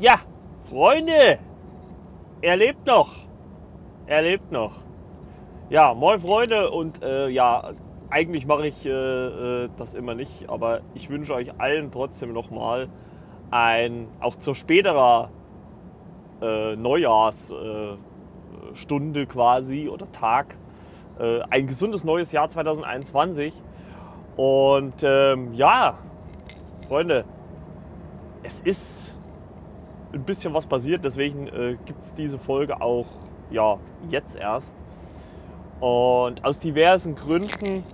Ja, Freunde, er lebt noch. Er lebt noch. Ja, moin Freunde und äh, ja, eigentlich mache ich äh, äh, das immer nicht, aber ich wünsche euch allen trotzdem nochmal ein, auch zur späterer äh, Neujahrsstunde äh, quasi oder Tag, äh, ein gesundes neues Jahr 2021. Und ähm, ja, Freunde, es ist ein bisschen was passiert, deswegen äh, gibt es diese Folge auch ja, jetzt erst. Und aus diversen Gründen.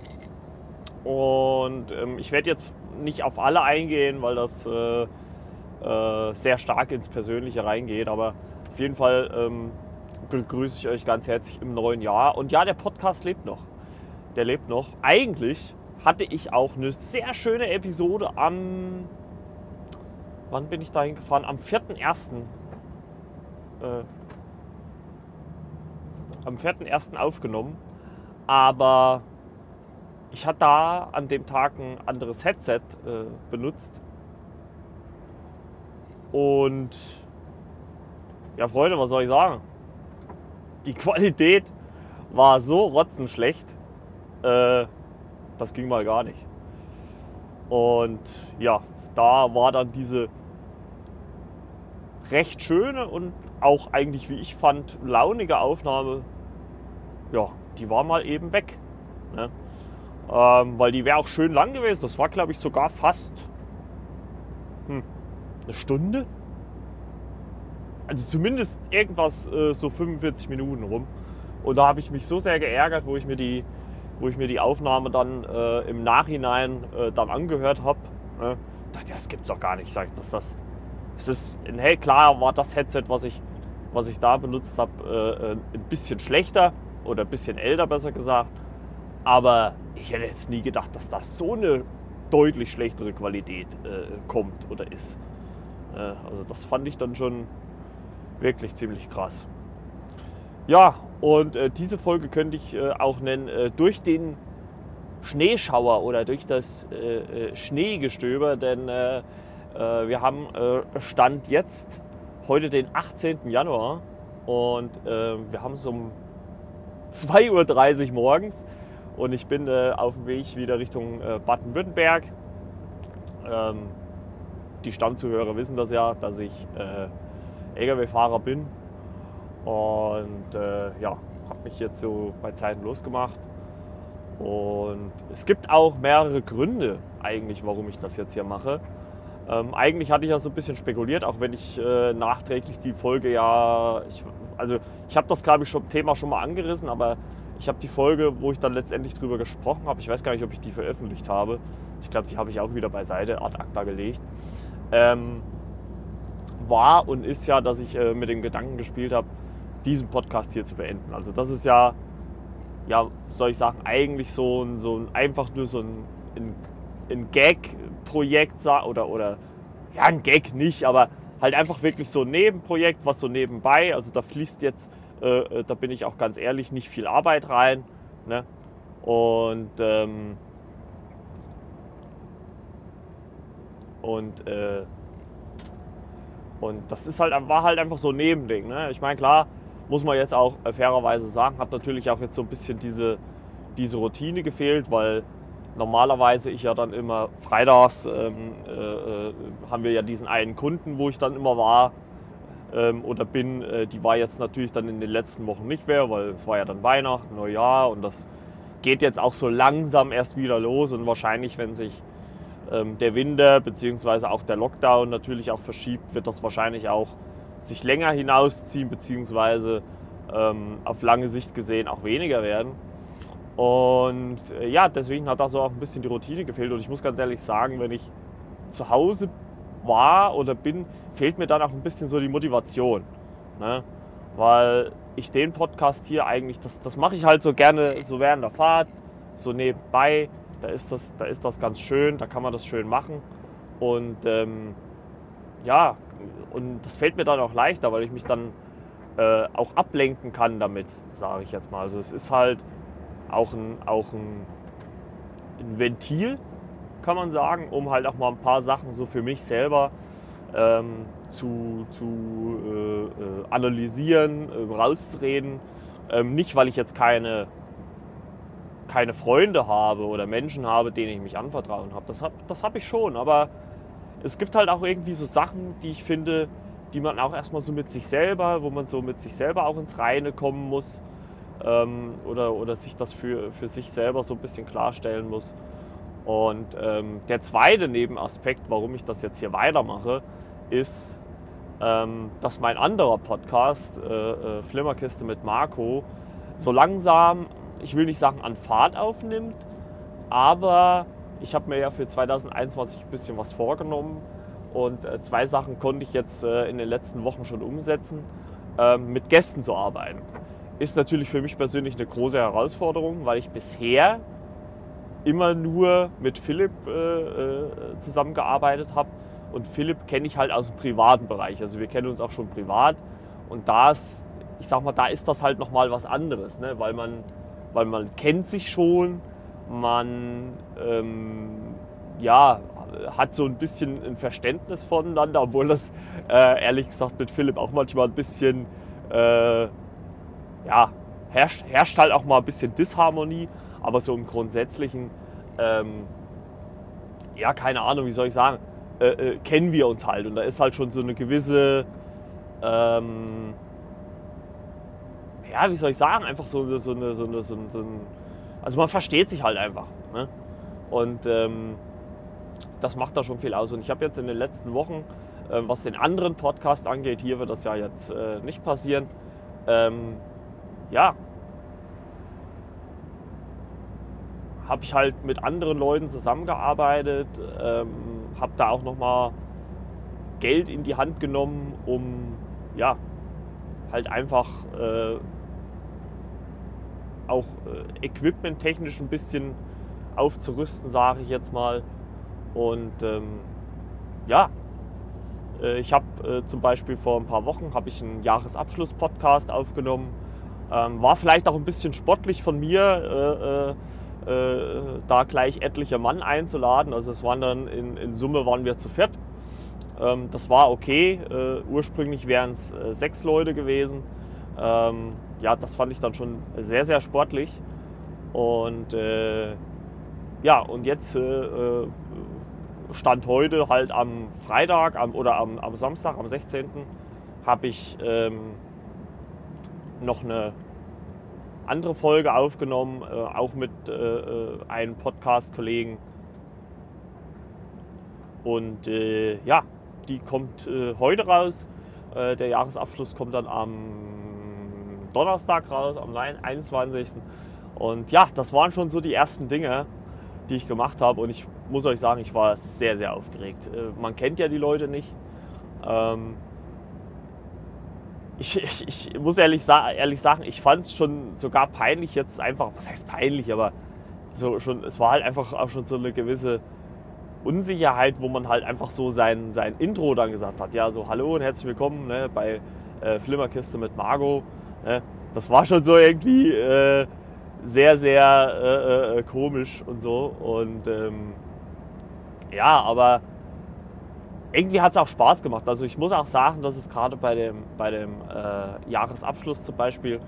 Und ähm, ich werde jetzt nicht auf alle eingehen, weil das äh, äh, sehr stark ins Persönliche reingeht. Aber auf jeden Fall ähm, begrüße ich euch ganz herzlich im neuen Jahr. Und ja, der Podcast lebt noch. Der lebt noch. Eigentlich hatte ich auch eine sehr schöne Episode am. Wann bin ich dahin gefahren? Am 4.1. Äh, am 4.1. aufgenommen. Aber ich hatte da an dem Tag ein anderes Headset äh, benutzt. Und ja, Freunde, was soll ich sagen? Die Qualität war so rotzenschlecht, äh, das ging mal gar nicht. Und ja, da war dann diese recht schöne und auch eigentlich, wie ich fand, launige Aufnahme ja, die war mal eben weg. Ne? Ähm, weil die wäre auch schön lang gewesen. Das war, glaube ich, sogar fast hm, eine Stunde. Also zumindest irgendwas äh, so 45 Minuten rum. Und da habe ich mich so sehr geärgert, wo ich mir die, wo ich mir die Aufnahme dann äh, im Nachhinein äh, dann angehört habe. Ne? dachte, das gibt's doch gar nicht. Sag ich, dass das, es ist, hey, klar war das Headset, was ich, was ich da benutzt habe, äh, äh, ein bisschen schlechter oder ein bisschen älter besser gesagt. Aber ich hätte jetzt nie gedacht, dass das so eine deutlich schlechtere Qualität äh, kommt oder ist. Äh, also das fand ich dann schon wirklich ziemlich krass. Ja, und äh, diese Folge könnte ich äh, auch nennen, durch den Schneeschauer oder durch das Schneegestöber, denn wir haben Stand jetzt heute den 18. Januar und wir haben so um 2.30 Uhr morgens und ich bin äh, auf dem Weg wieder Richtung äh, Baden-Württemberg. Ähm, die Stammzuhörer wissen das ja, dass ich äh, Lkw-Fahrer bin und äh, ja, habe mich jetzt so bei Zeiten losgemacht. Und es gibt auch mehrere Gründe eigentlich, warum ich das jetzt hier mache. Ähm, eigentlich hatte ich ja so ein bisschen spekuliert, auch wenn ich äh, nachträglich die Folge ja, ich also ich habe das, glaube ich, schon Thema schon mal angerissen, aber ich habe die Folge, wo ich dann letztendlich drüber gesprochen habe, ich weiß gar nicht, ob ich die veröffentlicht habe. Ich glaube, die habe ich auch wieder beiseite, ad acta gelegt. Ähm, war und ist ja, dass ich äh, mit dem Gedanken gespielt habe, diesen Podcast hier zu beenden. Also das ist ja, ja, soll ich sagen, eigentlich so ein, so ein einfach nur so ein, ein, ein Gag-Projekt oder, oder ja, ein Gag nicht, aber halt einfach wirklich so ein Nebenprojekt, was so nebenbei, also da fließt jetzt, äh, äh, da bin ich auch ganz ehrlich, nicht viel Arbeit rein. Ne? Und, ähm, und, äh, und das ist halt, war halt einfach so ein Nebending. Ne? Ich meine, klar, muss man jetzt auch fairerweise sagen, hat natürlich auch jetzt so ein bisschen diese, diese Routine gefehlt, weil normalerweise ich ja dann immer freitags ähm, äh, äh, haben wir ja diesen einen Kunden, wo ich dann immer war ähm, oder bin. Äh, die war jetzt natürlich dann in den letzten Wochen nicht mehr, weil es war ja dann Weihnachten, Neujahr und das geht jetzt auch so langsam erst wieder los und wahrscheinlich, wenn sich ähm, der Winter bzw. auch der Lockdown natürlich auch verschiebt, wird das wahrscheinlich auch sich länger hinausziehen bzw. Ähm, auf lange Sicht gesehen auch weniger werden. Und äh, ja, deswegen hat da so auch ein bisschen die Routine gefehlt. Und ich muss ganz ehrlich sagen, wenn ich zu Hause war oder bin, fehlt mir dann auch ein bisschen so die Motivation. Ne? Weil ich den Podcast hier eigentlich, das, das mache ich halt so gerne so während der Fahrt, so nebenbei. Da ist, das, da ist das ganz schön, da kann man das schön machen. Und ähm, ja, und das fällt mir dann auch leichter, weil ich mich dann äh, auch ablenken kann damit, sage ich jetzt mal. Also es ist halt, auch ein, auch ein, ein Ventil, kann man sagen, um halt auch mal ein paar Sachen so für mich selber ähm, zu, zu äh, äh, analysieren, äh, rauszureden. Ähm, nicht, weil ich jetzt keine, keine Freunde habe oder Menschen habe, denen ich mich anvertrauen habe. Das habe das hab ich schon, aber es gibt halt auch irgendwie so Sachen, die ich finde, die man auch erstmal so mit sich selber, wo man so mit sich selber auch ins Reine kommen muss ähm, oder, oder sich das für, für sich selber so ein bisschen klarstellen muss. Und ähm, der zweite Nebenaspekt, warum ich das jetzt hier weitermache, ist, ähm, dass mein anderer Podcast, äh, äh, Flimmerkiste mit Marco, so langsam, ich will nicht sagen an Fahrt aufnimmt, aber ich habe mir ja für 2021 ein bisschen was vorgenommen und äh, zwei Sachen konnte ich jetzt äh, in den letzten Wochen schon umsetzen, ähm, mit Gästen zu arbeiten. Ist natürlich für mich persönlich eine große Herausforderung, weil ich bisher immer nur mit Philipp äh, äh, zusammengearbeitet habe. Und Philipp kenne ich halt aus dem privaten Bereich. Also wir kennen uns auch schon privat. Und da ist, ich sag mal, da ist das halt nochmal was anderes, ne? weil, man, weil man kennt sich schon, man ähm, ja, hat so ein bisschen ein Verständnis voneinander, obwohl das äh, ehrlich gesagt mit Philipp auch manchmal ein bisschen, äh, ja, herrscht, herrscht halt auch mal ein bisschen Disharmonie. Aber so im Grundsätzlichen, ähm, ja, keine Ahnung, wie soll ich sagen, äh, äh, kennen wir uns halt. Und da ist halt schon so eine gewisse, ähm, ja, wie soll ich sagen, einfach so, so, eine, so, eine, so, ein, so ein, also man versteht sich halt einfach. Ne? Und ähm, das macht da schon viel aus. Und ich habe jetzt in den letzten Wochen, äh, was den anderen Podcast angeht, hier wird das ja jetzt äh, nicht passieren, ähm, ja, habe ich halt mit anderen Leuten zusammengearbeitet, ähm, habe da auch nochmal Geld in die Hand genommen, um ja, halt einfach äh, auch äh, equipmenttechnisch ein bisschen aufzurüsten, sage ich jetzt mal. Und ähm, ja, äh, ich habe äh, zum Beispiel vor ein paar Wochen habe ich einen Jahresabschluss-Podcast aufgenommen. Ähm, war vielleicht auch ein bisschen sportlich von mir, äh, äh, äh, da gleich etliche Mann einzuladen. Also es waren dann in, in Summe waren wir zu viert. Ähm, das war okay. Äh, ursprünglich wären es äh, sechs Leute gewesen. Ähm, ja, das fand ich dann schon sehr, sehr sportlich. Und äh, ja, und jetzt stand heute halt am Freitag am, oder am, am Samstag, am 16. habe ich ähm, noch eine andere Folge aufgenommen, äh, auch mit äh, äh einem Podcast-Kollegen. Und äh, ja, die kommt äh, heute raus. Äh, der Jahresabschluss kommt dann am Donnerstag raus, am 21. Und ja, das waren schon so die ersten Dinge, die ich gemacht habe. Und ich muss euch sagen, ich war sehr, sehr aufgeregt. man kennt ja die Leute nicht. Ähm, ich, ich, ich muss ehrlich, ehrlich sagen, ich fand es schon sogar peinlich jetzt einfach, was heißt peinlich, aber so schon, es war halt einfach auch schon so eine gewisse Unsicherheit, wo man halt einfach so sein, sein Intro dann gesagt hat. Ja, so hallo und herzlich willkommen ne, bei äh, Flimmerkiste mit Margot. Ne. Das war schon so irgendwie äh, sehr, sehr äh, äh komisch und so. Und ähm, ja, aber irgendwie hat es auch Spaß gemacht. Also ich muss auch sagen, dass es gerade bei dem, bei dem äh, Jahresabschluss zum Beispiel,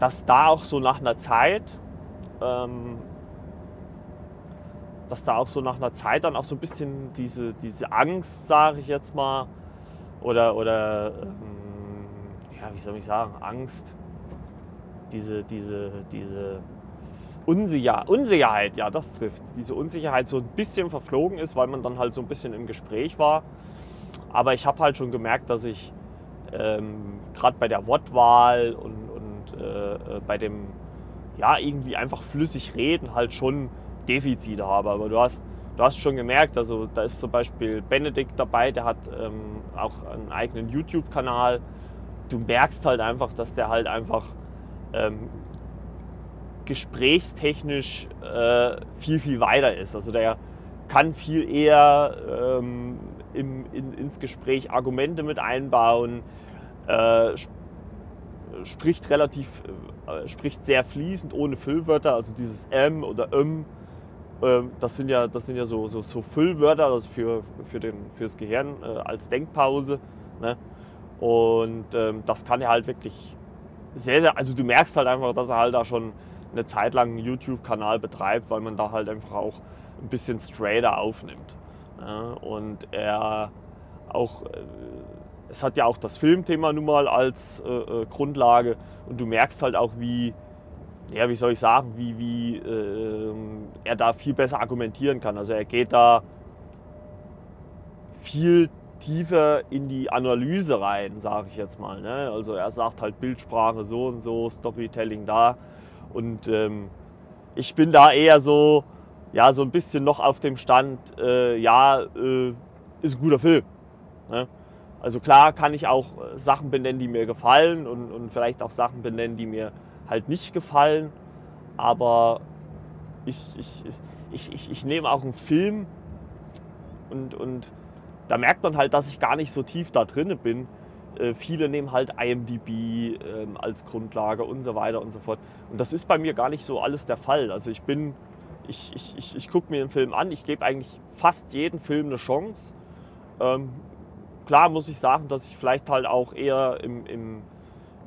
dass da auch so nach einer Zeit, ähm, dass da auch so nach einer Zeit dann auch so ein bisschen diese, diese Angst, sage ich jetzt mal, oder, oder ähm, ja, wie soll ich sagen, Angst, diese, diese, diese Unsicher Unsicherheit, ja, das trifft. Diese Unsicherheit so ein bisschen verflogen ist, weil man dann halt so ein bisschen im Gespräch war. Aber ich habe halt schon gemerkt, dass ich ähm, gerade bei der Wortwahl und, und äh, äh, bei dem, ja, irgendwie einfach flüssig reden halt schon Defizite habe. Aber du hast, du hast schon gemerkt, also da ist zum Beispiel Benedikt dabei, der hat ähm, auch einen eigenen YouTube-Kanal. Du merkst halt einfach, dass der halt einfach ähm, gesprächstechnisch äh, viel, viel weiter ist. Also der kann viel eher ähm, im, in, ins Gespräch Argumente mit einbauen, äh, sp spricht relativ, äh, spricht sehr fließend, ohne Füllwörter, also dieses M oder M Ähm, das sind ja, das sind ja so, so, so Füllwörter also für, für den, fürs Gehirn äh, als Denkpause. Ne? Und ähm, das kann er halt wirklich sehr, sehr, also du merkst halt einfach, dass er halt da schon eine Zeit lang einen YouTube-Kanal betreibt, weil man da halt einfach auch ein bisschen straighter aufnimmt. Und er auch, äh, es hat ja auch das Filmthema nun mal als äh, äh, Grundlage und du merkst halt auch, wie, ja, wie soll ich sagen, wie, wie äh, er da viel besser argumentieren kann. Also er geht da viel tiefer in die Analyse rein, sage ich jetzt mal. Ne? Also er sagt halt Bildsprache so und so, Storytelling da. Und ähm, ich bin da eher so, ja, so ein bisschen noch auf dem Stand, äh, ja, äh, ist ein guter Film. Ne? Also klar kann ich auch äh, Sachen benennen, die mir gefallen und, und vielleicht auch Sachen benennen, die mir halt nicht gefallen. Aber ich, ich, ich, ich, ich nehme auch einen Film und, und da merkt man halt, dass ich gar nicht so tief da drin bin. Äh, viele nehmen halt IMDb äh, als Grundlage und so weiter und so fort. Und das ist bei mir gar nicht so alles der Fall. Also ich bin, ich, ich, ich, ich gucke mir einen Film an, ich gebe eigentlich fast jeden Film eine Chance. Ähm, klar muss ich sagen, dass ich vielleicht halt auch eher im, im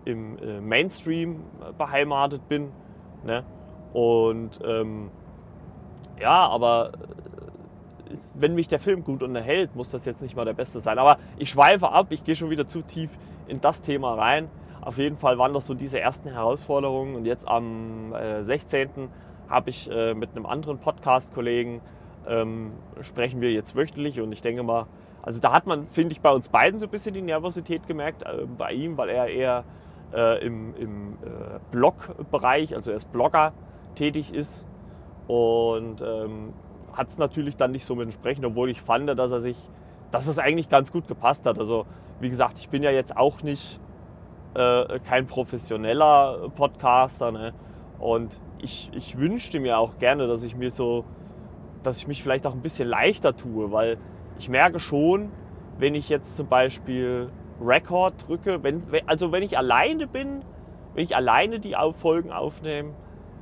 im äh, Mainstream beheimatet bin. Ne? Und ähm, ja, aber wenn mich der Film gut unterhält, muss das jetzt nicht mal der beste sein. Aber ich schweife ab, ich gehe schon wieder zu tief in das Thema rein. Auf jeden Fall waren das so diese ersten Herausforderungen. Und jetzt am äh, 16. habe ich äh, mit einem anderen Podcast-Kollegen ähm, sprechen wir jetzt wöchentlich und ich denke mal, also da hat man, finde ich, bei uns beiden so ein bisschen die Nervosität gemerkt. Äh, bei ihm, weil er eher äh, im, im äh, Blog-Bereich, also er ist Blogger, tätig ist. Und ähm, hat es natürlich dann nicht so mit entsprechen, obwohl ich fand, dass er sich, dass es eigentlich ganz gut gepasst hat. Also wie gesagt, ich bin ja jetzt auch nicht äh, kein professioneller Podcaster. Ne? Und ich, ich wünschte mir auch gerne, dass ich mir so, dass ich mich vielleicht auch ein bisschen leichter tue, weil ich merke schon, wenn ich jetzt zum Beispiel Record drücke, wenn, also wenn ich alleine bin, wenn ich alleine die Folgen aufnehme,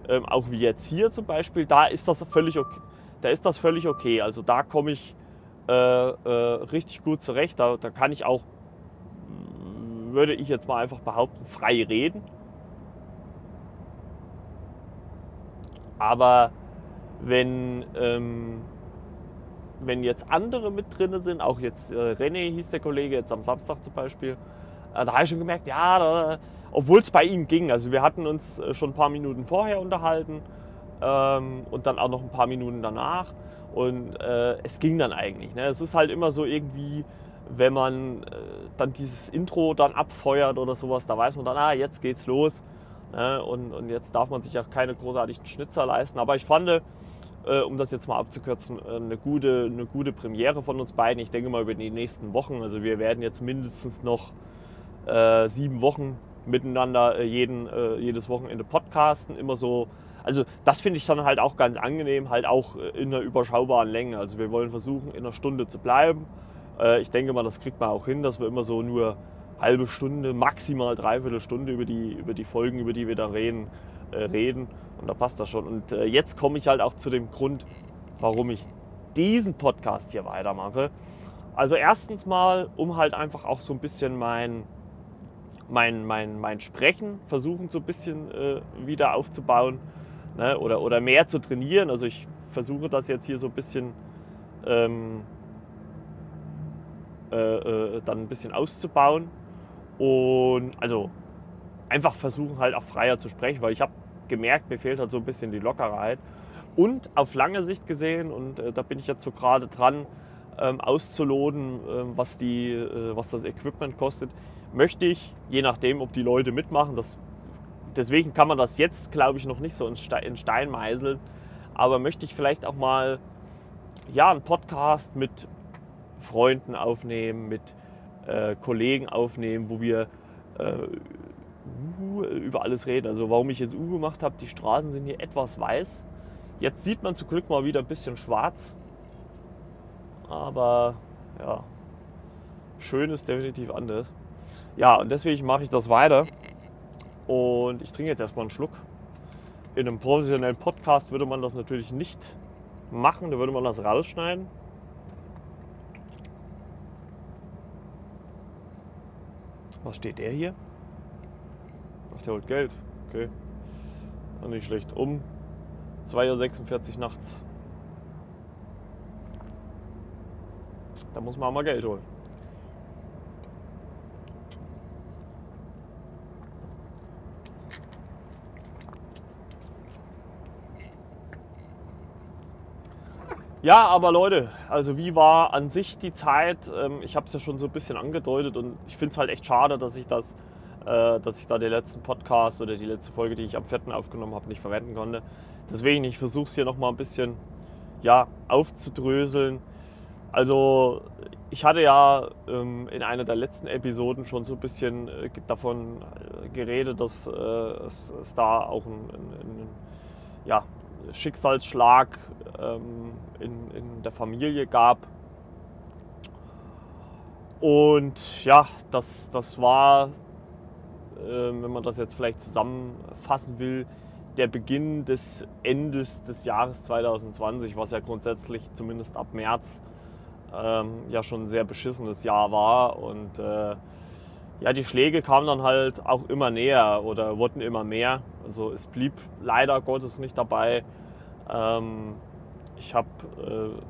ähm, auch wie jetzt hier zum Beispiel, da ist das völlig okay. Da ist das völlig okay. Also da komme ich äh, äh, richtig gut zurecht. Da, da kann ich auch, würde ich jetzt mal einfach behaupten, frei reden. Aber wenn ähm, wenn jetzt andere mit drin sind, auch jetzt äh, René hieß der Kollege, jetzt am Samstag zum Beispiel, äh, da habe ich schon gemerkt, ja, obwohl es bei ihm ging, also wir hatten uns äh, schon ein paar Minuten vorher unterhalten ähm, und dann auch noch ein paar Minuten danach und äh, es ging dann eigentlich. Ne? Es ist halt immer so irgendwie, wenn man äh, dann dieses Intro dann abfeuert oder sowas, da weiß man dann, ah, jetzt geht's los. Ne? Und, und jetzt darf man sich auch keine großartigen Schnitzer leisten. Aber ich fand, äh, um das jetzt mal abzukürzen, äh, eine, gute, eine gute Premiere von uns beiden. Ich denke mal über die nächsten Wochen. Also wir werden jetzt mindestens noch äh, sieben Wochen miteinander äh, jeden, jedes Wochenende podcasten. Immer so. Also das finde ich dann halt auch ganz angenehm, halt auch in einer überschaubaren Länge. Also wir wollen versuchen, in einer Stunde zu bleiben. Äh, ich denke mal, das kriegt man auch hin, dass wir immer so nur halbe Stunde, maximal dreiviertel Stunde über die, über die Folgen, über die wir da reden, reden. Und da passt das schon. Und äh, jetzt komme ich halt auch zu dem Grund, warum ich diesen Podcast hier weitermache. Also erstens mal, um halt einfach auch so ein bisschen mein, mein, mein, mein Sprechen versuchen so ein bisschen äh, wieder aufzubauen ne? oder, oder mehr zu trainieren. Also ich versuche das jetzt hier so ein bisschen ähm, äh, äh, dann ein bisschen auszubauen und also einfach versuchen halt auch freier zu sprechen, weil ich habe gemerkt, mir fehlt halt so ein bisschen die Lockerheit. Und auf lange Sicht gesehen, und äh, da bin ich jetzt so gerade dran, ähm, auszuloten, äh, was, die, äh, was das Equipment kostet, möchte ich, je nachdem, ob die Leute mitmachen, das, deswegen kann man das jetzt, glaube ich, noch nicht so in, Stein, in Stein meißeln, aber möchte ich vielleicht auch mal ja, einen Podcast mit Freunden aufnehmen, mit äh, Kollegen aufnehmen, wo wir äh, über alles reden. Also warum ich jetzt U gemacht habe, die Straßen sind hier etwas weiß. Jetzt sieht man zum Glück mal wieder ein bisschen schwarz. Aber ja, schön ist definitiv anders. Ja, und deswegen mache ich das weiter. Und ich trinke jetzt erstmal einen Schluck. In einem professionellen Podcast würde man das natürlich nicht machen, dann würde man das rausschneiden. Was steht der hier? Ach, der holt Geld. Okay. Auch nicht schlecht. Um 2.46 Uhr nachts. Da muss man auch mal Geld holen. Ja, aber Leute, also wie war an sich die Zeit? Ähm, ich habe es ja schon so ein bisschen angedeutet und ich finde es halt echt schade, dass ich das, äh, dass ich da den letzten Podcast oder die letzte Folge, die ich am 4. aufgenommen habe, nicht verwenden konnte. Deswegen, ich versuche es hier nochmal ein bisschen ja, aufzudröseln. Also ich hatte ja ähm, in einer der letzten Episoden schon so ein bisschen äh, davon äh, geredet, dass äh, es, es, da auch ein, ein, ein ja, Schicksalsschlag ähm, in, in der Familie gab. Und ja, das, das war, äh, wenn man das jetzt vielleicht zusammenfassen will, der Beginn des Endes des Jahres 2020, was ja grundsätzlich zumindest ab März ähm, ja schon ein sehr beschissenes Jahr war. Und äh, ja, die Schläge kamen dann halt auch immer näher oder wurden immer mehr. Also es blieb leider Gottes nicht dabei. Ähm, ich habe äh,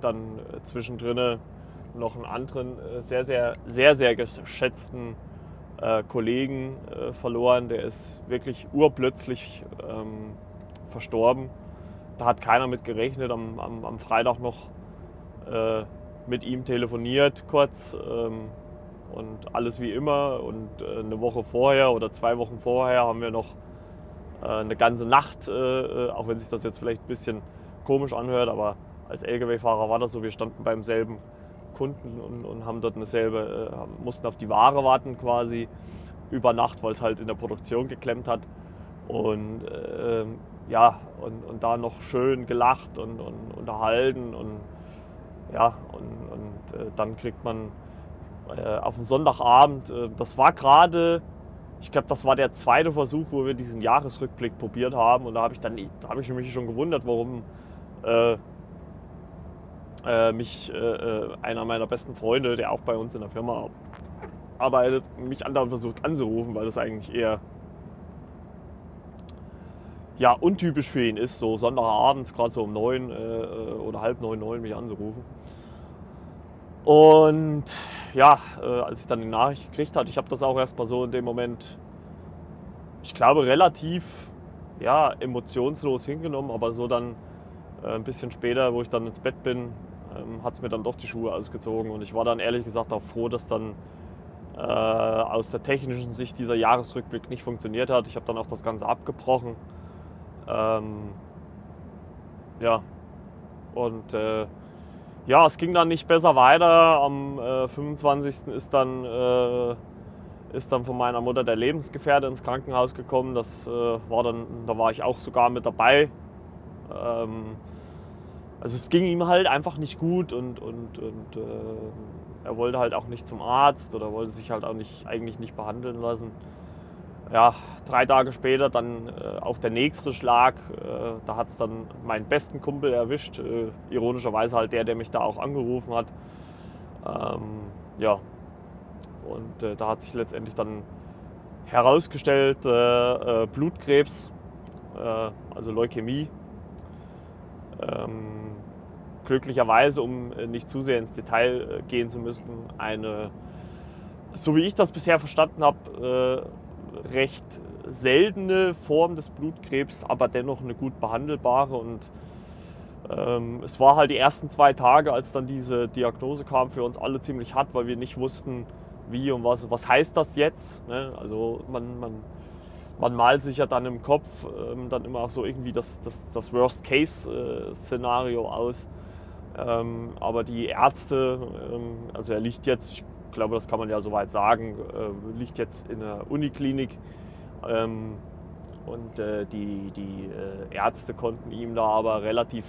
dann zwischendrin noch einen anderen äh, sehr, sehr, sehr, sehr geschätzten äh, Kollegen äh, verloren. Der ist wirklich urplötzlich ähm, verstorben. Da hat keiner mit gerechnet. Am, am, am Freitag noch äh, mit ihm telefoniert kurz ähm, und alles wie immer. Und äh, eine Woche vorher oder zwei Wochen vorher haben wir noch äh, eine ganze Nacht, äh, auch wenn sich das jetzt vielleicht ein bisschen komisch anhört, aber als Lkw-Fahrer war das so, wir standen beim selben Kunden und, und haben dort eine selbe, mussten auf die Ware warten quasi über Nacht, weil es halt in der Produktion geklemmt hat. Und äh, ja, und, und da noch schön gelacht und, und unterhalten und ja, und, und äh, dann kriegt man äh, auf den Sonntagabend, äh, das war gerade, ich glaube, das war der zweite Versuch, wo wir diesen Jahresrückblick probiert haben. Und da habe ich dann, da habe ich mich schon gewundert, warum äh, äh, mich äh, einer meiner besten Freunde, der auch bei uns in der Firma arbeitet, mich andauernd versucht anzurufen, weil das eigentlich eher ja, untypisch für ihn ist, so Sonntagabends, gerade so um neun äh, oder halb neun, neun mich anzurufen. Und ja, äh, als ich dann die Nachricht gekriegt hatte, ich habe das auch erstmal so in dem Moment, ich glaube, relativ ja, emotionslos hingenommen, aber so dann äh, ein bisschen später, wo ich dann ins Bett bin, ähm, hat es mir dann doch die Schuhe ausgezogen. Und ich war dann ehrlich gesagt auch froh, dass dann äh, aus der technischen Sicht dieser Jahresrückblick nicht funktioniert hat. Ich habe dann auch das Ganze abgebrochen. Ähm, ja, und äh, ja, es ging dann nicht besser weiter. Am äh, 25. ist dann, äh, ist dann von meiner Mutter der Lebensgefährte ins Krankenhaus gekommen. Das äh, war dann, da war ich auch sogar mit dabei. Ähm, also es ging ihm halt einfach nicht gut und, und, und äh, er wollte halt auch nicht zum Arzt oder wollte sich halt auch nicht, eigentlich nicht behandeln lassen ja, drei Tage später dann äh, auch der nächste Schlag. Äh, da hat es dann meinen besten Kumpel erwischt. Äh, ironischerweise halt der, der mich da auch angerufen hat. Ähm, ja, und äh, da hat sich letztendlich dann herausgestellt, äh, äh, Blutkrebs, also Leukämie. Ähm, glücklicherweise, um nicht zu sehr ins Detail gehen zu müssen, eine, so wie ich das bisher verstanden habe, recht seltene Form des Blutkrebs, aber dennoch eine gut behandelbare. Und ähm, es war halt die ersten zwei Tage, als dann diese Diagnose kam, für uns alle ziemlich hart, weil wir nicht wussten, wie und was, was heißt das jetzt. Ne? Also man, man, man malt sich ja dann im Kopf ähm, dann immer auch so irgendwie das, das, das Worst-Case-Szenario äh, aus. Ähm, aber die Ärzte, ähm, also er liegt jetzt, ich glaube, das kann man ja soweit sagen, äh, liegt jetzt in der Uniklinik. Ähm, und äh, die, die äh, Ärzte konnten ihm da aber relativ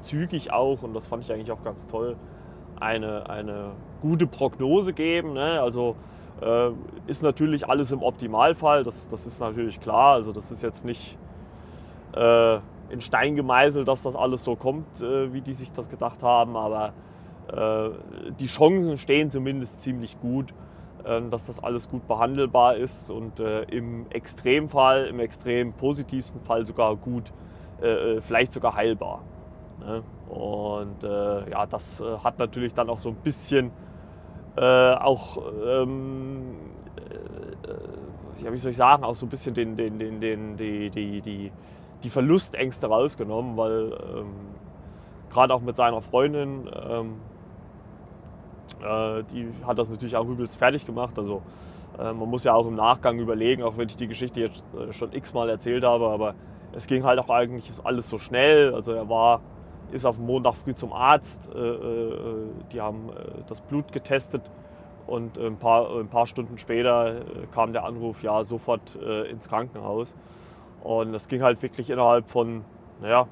zügig auch, und das fand ich eigentlich auch ganz toll, eine, eine gute Prognose geben. Ne? Also äh, ist natürlich alles im Optimalfall, das, das ist natürlich klar. Also das ist jetzt nicht, äh, in Stein gemeißelt, dass das alles so kommt, wie die sich das gedacht haben, aber die Chancen stehen zumindest ziemlich gut, äh, dass das alles gut behandelbar ist und äh, im Extremfall, im extrem positivsten Fall sogar gut, äh, äh, vielleicht sogar heilbar. Ne? Und ja, das hat natürlich dann auch so ein bisschen auch ähm, wie soll ich sagen, auch so ein bisschen den, den, den, den, die, die, die, die Verlustängste rausgenommen, weil ähm, gerade auch mit seiner Freundin, ähm, äh, die hat das natürlich auch übelst fertig gemacht. Also äh, man muss ja auch im Nachgang überlegen, auch wenn ich die Geschichte jetzt äh, schon x-mal erzählt habe, aber es ging halt auch eigentlich alles so schnell. Also er war, ist auf dem Montag früh zum Arzt, äh, äh, die haben das Blut getestet und ein paar, ein paar Stunden später kam der Anruf, ja, sofort ins Krankenhaus. Und das ging halt wirklich innerhalb von, naja,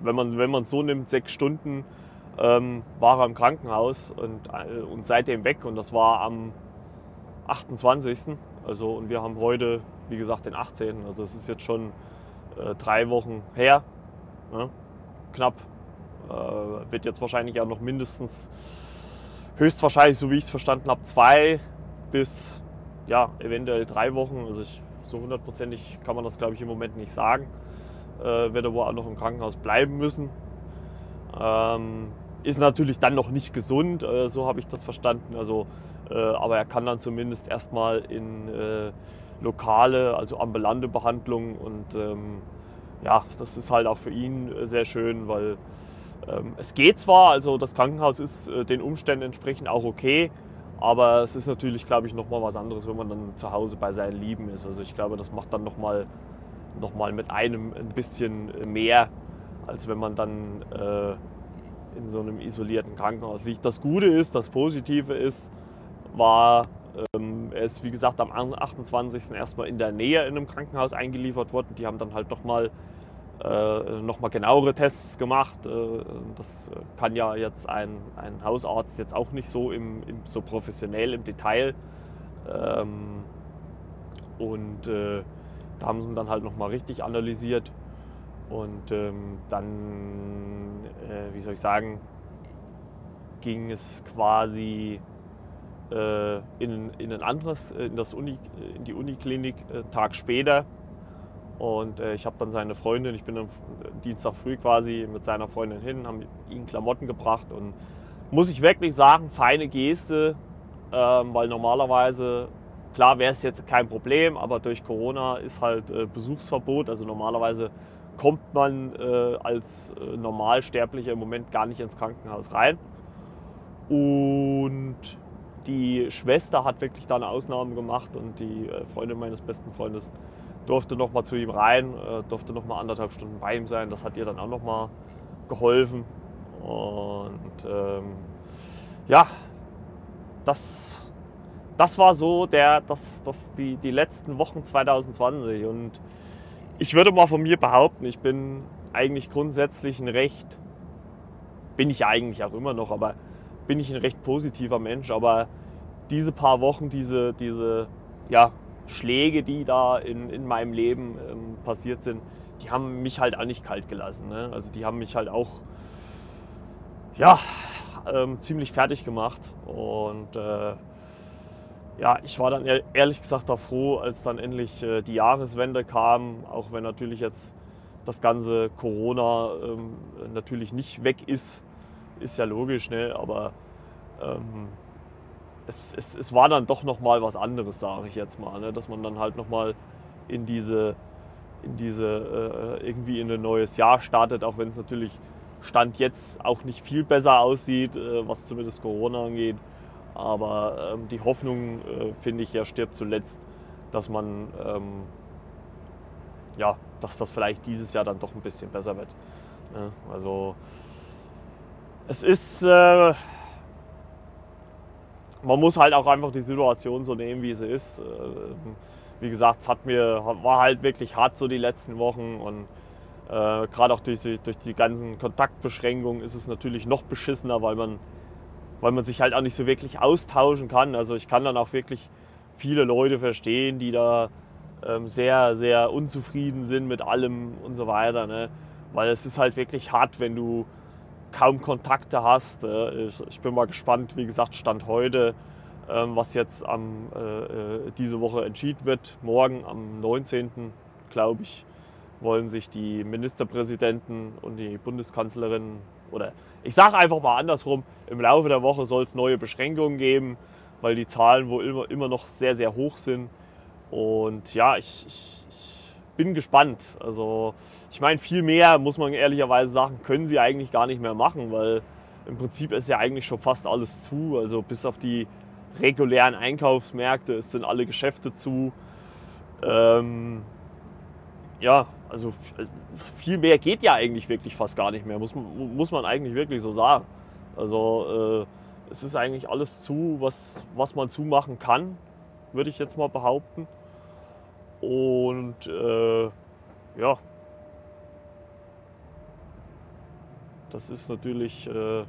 wenn man wenn man so nimmt, sechs Stunden ähm, war er im Krankenhaus und, äh, und seitdem weg. Und das war am 28. Also, und wir haben heute, wie gesagt, den 18. Also es ist jetzt schon äh, drei Wochen her. Ne? Knapp. Äh, wird jetzt wahrscheinlich ja noch mindestens, höchstwahrscheinlich, so wie ich es verstanden habe, zwei bis ja, eventuell drei Wochen. Also ich so hundertprozentig kann man das, glaube ich, im Moment nicht sagen. Äh, wird er wohl auch noch im Krankenhaus bleiben müssen. Ähm, ist natürlich dann noch nicht gesund, äh, so habe ich das verstanden. Also, äh, aber er kann dann zumindest erstmal in äh, lokale, also ambulante Behandlung und ähm, ja, das ist halt auch für ihn äh, sehr schön, weil ähm, es geht zwar, also das Krankenhaus ist äh, den Umständen entsprechend auch okay, aber es ist natürlich, glaube ich, nochmal was anderes, wenn man dann zu Hause bei seinen Lieben ist. Also ich glaube, das macht dann nochmal noch mal mit einem ein bisschen mehr, als wenn man dann äh, in so einem isolierten Krankenhaus liegt. Das Gute ist, das Positive ist, war, ähm, er ist wie gesagt am 28. erstmal in der Nähe in einem Krankenhaus eingeliefert worden. Die haben dann halt nochmal äh, noch genauere Tests gemacht. Äh, das kann ja jetzt ein, ein Hausarzt jetzt auch nicht so, im, im so professionell im Detail. Ähm, und äh, da haben sie dann halt noch mal richtig analysiert. Und ähm, dann, äh, wie soll ich sagen, ging es quasi äh, in, in ein anderes, in, das Uni, in die Uniklinik äh, Tag später und äh, ich habe dann seine Freundin, ich bin am Dienstag früh quasi mit seiner Freundin hin, haben ihm Klamotten gebracht und muss ich wirklich sagen, feine Geste, ähm, weil normalerweise, klar wäre es jetzt kein Problem, aber durch Corona ist halt äh, Besuchsverbot. Also normalerweise kommt man äh, als äh, Normalsterblicher im Moment gar nicht ins Krankenhaus rein. Und die Schwester hat wirklich da eine Ausnahme gemacht und die äh, Freundin meines besten Freundes durfte noch mal zu ihm rein, äh, durfte noch mal anderthalb Stunden bei ihm sein. Das hat ihr dann auch noch mal geholfen. Und ähm, ja, das, das war so der, das, das, die, die letzten Wochen 2020. Und ich würde mal von mir behaupten, ich bin eigentlich grundsätzlich ein recht, bin ich eigentlich auch immer noch, aber bin ich ein recht positiver Mensch. Aber diese paar Wochen, diese, diese ja, Schläge, die da in, in meinem Leben ähm, passiert sind, die haben mich halt auch nicht kalt gelassen. Ne? Also die haben mich halt auch ja, ähm, ziemlich fertig gemacht. Und äh, ja, ich war dann ehrlich gesagt auch froh, als dann endlich äh, die Jahreswende kam, auch wenn natürlich jetzt das ganze Corona ähm, natürlich nicht weg ist, ist ja logisch, ne? aber ähm, es, es, es war dann doch nochmal was anderes, sage ich jetzt mal. Ne? Dass man dann halt nochmal in diese, in diese äh, irgendwie in ein neues Jahr startet, auch wenn es natürlich Stand jetzt auch nicht viel besser aussieht, äh, was zumindest Corona angeht. Aber ähm, die Hoffnung, äh, finde ich, ja stirbt zuletzt, dass man, ähm, ja, dass das vielleicht dieses Jahr dann doch ein bisschen besser wird. Ne? Also es ist äh, man muss halt auch einfach die Situation so nehmen, wie sie ist. Äh, wie gesagt, es hat mir, war halt wirklich hart so die letzten Wochen und äh, gerade auch durch durch die ganzen Kontaktbeschränkungen ist es natürlich noch beschissener, weil man, weil man sich halt auch nicht so wirklich austauschen kann. Also ich kann dann auch wirklich viele Leute verstehen, die da ähm, sehr, sehr unzufrieden sind mit allem und so weiter. Ne? weil es ist halt wirklich hart, wenn du kaum Kontakte hast. Äh, ich, ich bin mal gespannt, wie gesagt, Stand heute, ähm, was jetzt am, äh, äh, diese Woche entschieden wird. Morgen am 19. glaube ich, wollen sich die Ministerpräsidenten und die Bundeskanzlerin oder ich sage einfach mal andersrum, im Laufe der Woche soll es neue Beschränkungen geben, weil die Zahlen wohl immer, immer noch sehr, sehr hoch sind. Und ja, ich, ich, ich bin gespannt. Also ich meine, viel mehr, muss man ehrlicherweise sagen, können sie eigentlich gar nicht mehr machen, weil im Prinzip ist ja eigentlich schon fast alles zu. Also bis auf die regulären Einkaufsmärkte es sind alle Geschäfte zu. Ähm, ja, also viel mehr geht ja eigentlich wirklich fast gar nicht mehr, muss, muss man eigentlich wirklich so sagen. Also äh, es ist eigentlich alles zu, was, was man zumachen kann, würde ich jetzt mal behaupten. Und äh, ja, das ist natürlich. Äh,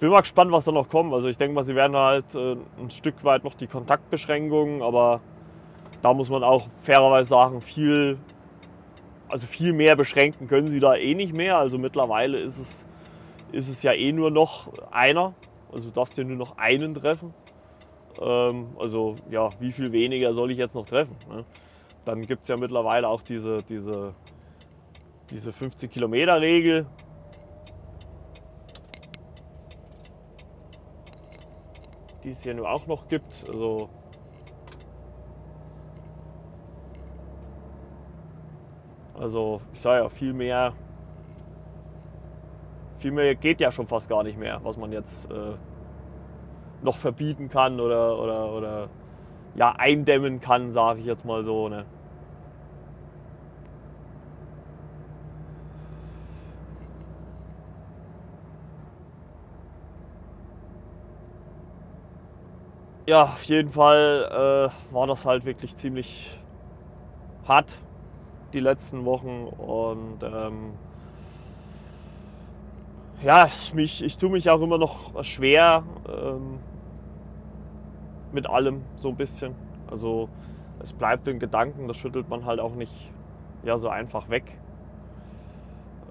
bin mal gespannt, was da noch kommt. Also ich denke mal, sie werden halt äh, ein Stück weit noch die Kontaktbeschränkungen, aber da muss man auch fairerweise sagen, viel, also viel mehr beschränken können sie da eh nicht mehr. Also mittlerweile ist es, ist es ja eh nur noch einer. Also du darfst ja nur noch einen treffen. Ähm, also ja, wie viel weniger soll ich jetzt noch treffen? Ne? Dann gibt es ja mittlerweile auch diese, diese, diese 15 Kilometer Regel. Die es ja nur auch noch gibt. Also Also ich sage ja, viel mehr, viel mehr geht ja schon fast gar nicht mehr, was man jetzt äh, noch verbieten kann oder, oder, oder ja, eindämmen kann, sage ich jetzt mal so. Ne? Ja, auf jeden Fall äh, war das halt wirklich ziemlich hart die letzten Wochen und ähm, ja, ich, mich, ich tue mich auch immer noch schwer ähm, mit allem so ein bisschen. Also es bleibt in Gedanken, das schüttelt man halt auch nicht ja, so einfach weg.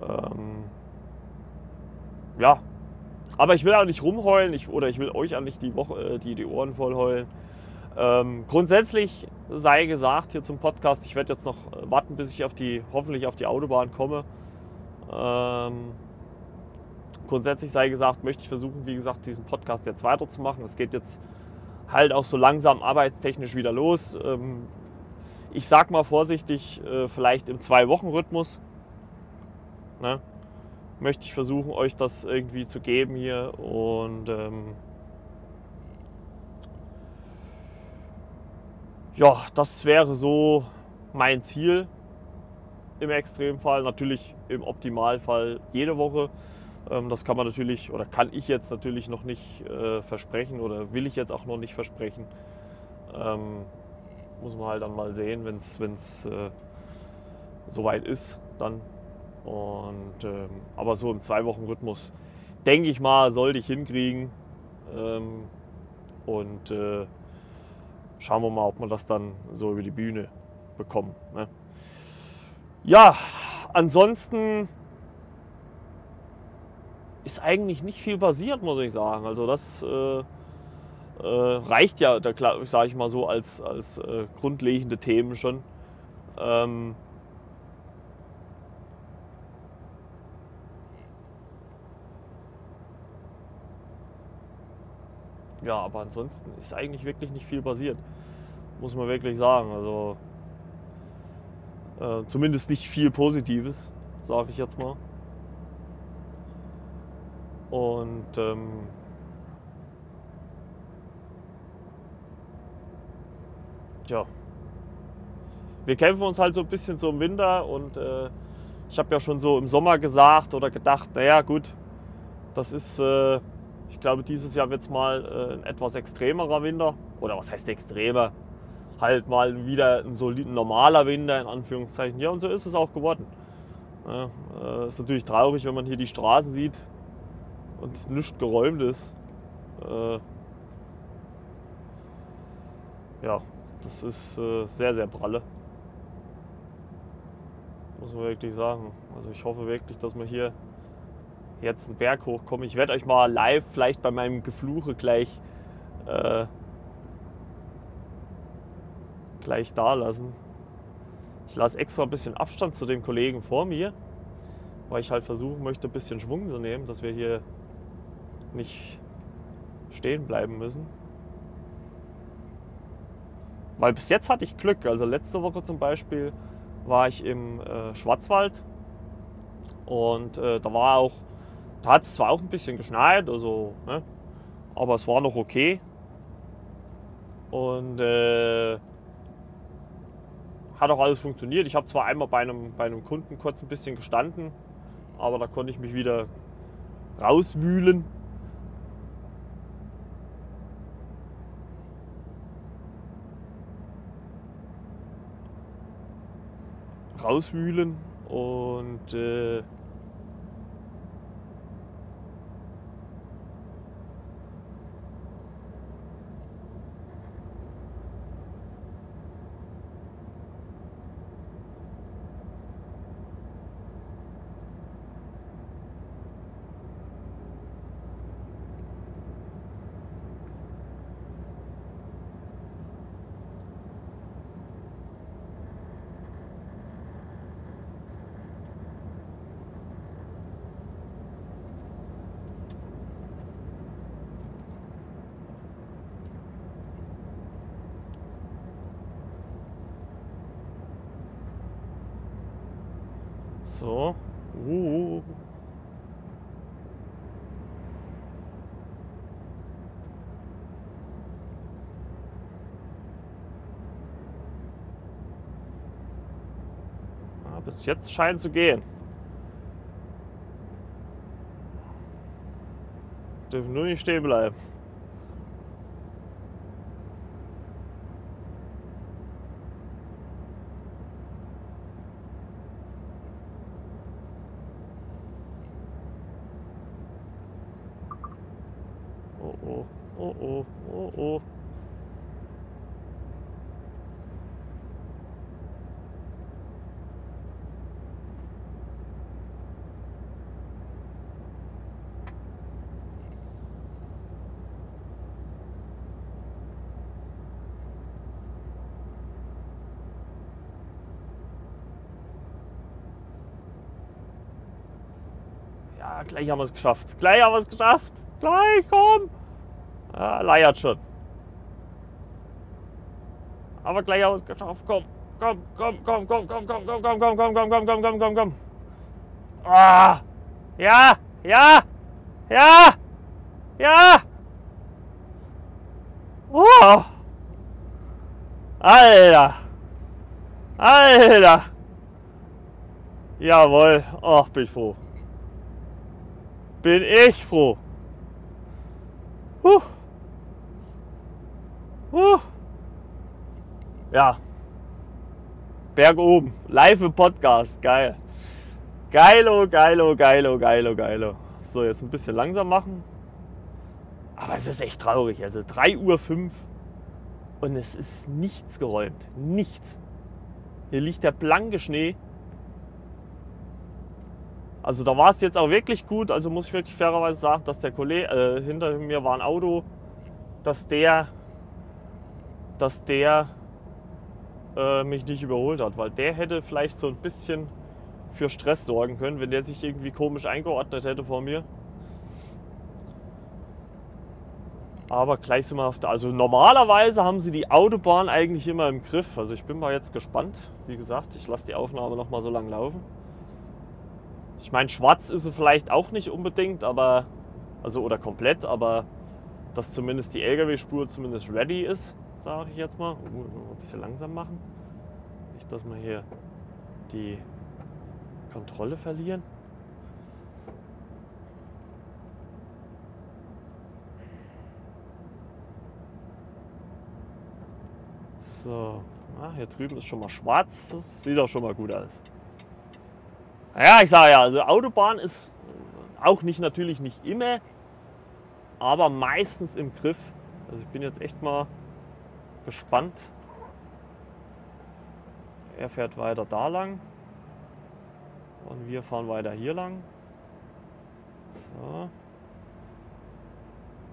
Ähm, ja, aber ich will auch nicht rumheulen ich, oder ich will euch auch nicht die, Woche, äh, die, die Ohren voll heulen. Ähm, grundsätzlich sei gesagt hier zum Podcast, ich werde jetzt noch warten, bis ich auf die, hoffentlich auf die Autobahn komme. Ähm, grundsätzlich sei gesagt, möchte ich versuchen, wie gesagt, diesen Podcast jetzt weiterzumachen. Es geht jetzt halt auch so langsam arbeitstechnisch wieder los. Ähm, ich sag mal vorsichtig, äh, vielleicht im Zwei-Wochen-Rhythmus. Ne? Möchte ich versuchen, euch das irgendwie zu geben hier und ja, das wäre so mein Ziel im Extremfall. Natürlich im Optimalfall jede Woche. Ähm, das kann man natürlich oder kann ich jetzt natürlich noch nicht äh, versprechen oder will ich jetzt auch noch nicht versprechen. Ähm, muss man halt dann mal sehen, wenn es äh, soweit ist dann. Und, ähm, aber so im Zwei-Wochen-Rhythmus denke ich mal, sollte ich hinkriegen. Und äh, schauen wir mal, ob wir das dann so über die Bühne bekommen. Ne? Ja, ansonsten ist eigentlich nicht viel passiert, muss ich sagen. Also das äh, äh, reicht ja, sage ich mal so, als, als äh, grundlegende Themen schon. Ähm, ja, aber ansonsten ist eigentlich wirklich nicht viel passiert. Muss man wirklich sagen. Also äh, zumindest nicht viel Positives, sage ich jetzt mal. Und ähm, ja, wir kämpfen uns halt so ein bisschen so im Winter und äh, ich habe ja schon so im Sommer gesagt oder gedacht, naja gut, das ist äh, ich glaube, dieses Jahr wird es mal äh, ein etwas extremerer Winter. Oder was heißt extremer? Halt mal wieder ein soliden normaler Winter, in Anführungszeichen. Ja, und so ist es auch geworden. Ja, äh, ist natürlich traurig, wenn man hier die Straßen sieht und nichts geräumt ist. Äh, ja, das ist äh, sehr, sehr pralle. Muss man wirklich sagen. Also ich hoffe wirklich, dass wir hier jetzt einen Berg hochkommen. Ich werde euch mal live vielleicht bei meinem Gefluche gleich, äh, gleich da lassen. Ich lasse extra ein bisschen Abstand zu dem Kollegen vor mir, weil ich halt versuchen möchte, ein bisschen Schwung zu nehmen, dass wir hier nicht stehen bleiben müssen. Weil bis jetzt hatte ich Glück. Also letzte Woche zum Beispiel war ich im äh, Schwarzwald und äh, da war auch, da hat es zwar auch ein bisschen geschneit, also, ne, aber es war noch okay. Und äh, hat auch alles funktioniert. Ich habe zwar einmal bei einem, bei einem Kunden kurz ein bisschen gestanden, aber da konnte ich mich wieder rauswühlen. Rauswühlen und äh, So. Uh. Ja, bis jetzt scheint zu gehen. Dürfen nur nicht stehen bleiben. Gleich haben wir es geschafft. Gleich haben wir es geschafft. Gleich, komm. Ja, leiert schon. Aber gleich haben wir es geschafft. Komm, komm, komm, komm, komm, komm, komm, komm, komm, komm, komm, komm, komm, komm, komm, komm, komm. Ah. Ja, ja, ja, ja. Oh. Alter. Alter. Jawohl. Ach, bin ich froh bin ich froh. Huh. Huh. Ja. Berg oben. Live Podcast. Geil. Geilo, geilo, geilo, geilo, geilo. So, jetzt ein bisschen langsam machen. Aber es ist echt traurig. Also 3.05 Uhr und es ist nichts geräumt. Nichts. Hier liegt der blanke Schnee. Also da war es jetzt auch wirklich gut. Also muss ich wirklich fairerweise sagen, dass der Kollege, äh, hinter mir war ein Auto, dass der, dass der äh, mich nicht überholt hat. Weil der hätte vielleicht so ein bisschen für Stress sorgen können, wenn der sich irgendwie komisch eingeordnet hätte vor mir. Aber gleich sind wir auf der. Also normalerweise haben sie die Autobahn eigentlich immer im Griff. Also ich bin mal jetzt gespannt. Wie gesagt, ich lasse die Aufnahme noch mal so lang laufen. Ich meine, schwarz ist sie vielleicht auch nicht unbedingt, aber also oder komplett, aber dass zumindest die LKW-Spur zumindest ready ist, sage ich jetzt mal. Uh, ein bisschen langsam machen. Nicht, dass wir hier die Kontrolle verlieren. So, ah, hier drüben ist schon mal schwarz. Das sieht auch schon mal gut aus. Ja, ich sage ja, also Autobahn ist auch nicht natürlich nicht immer, aber meistens im Griff. Also ich bin jetzt echt mal gespannt. Er fährt weiter da lang. Und wir fahren weiter hier lang. So.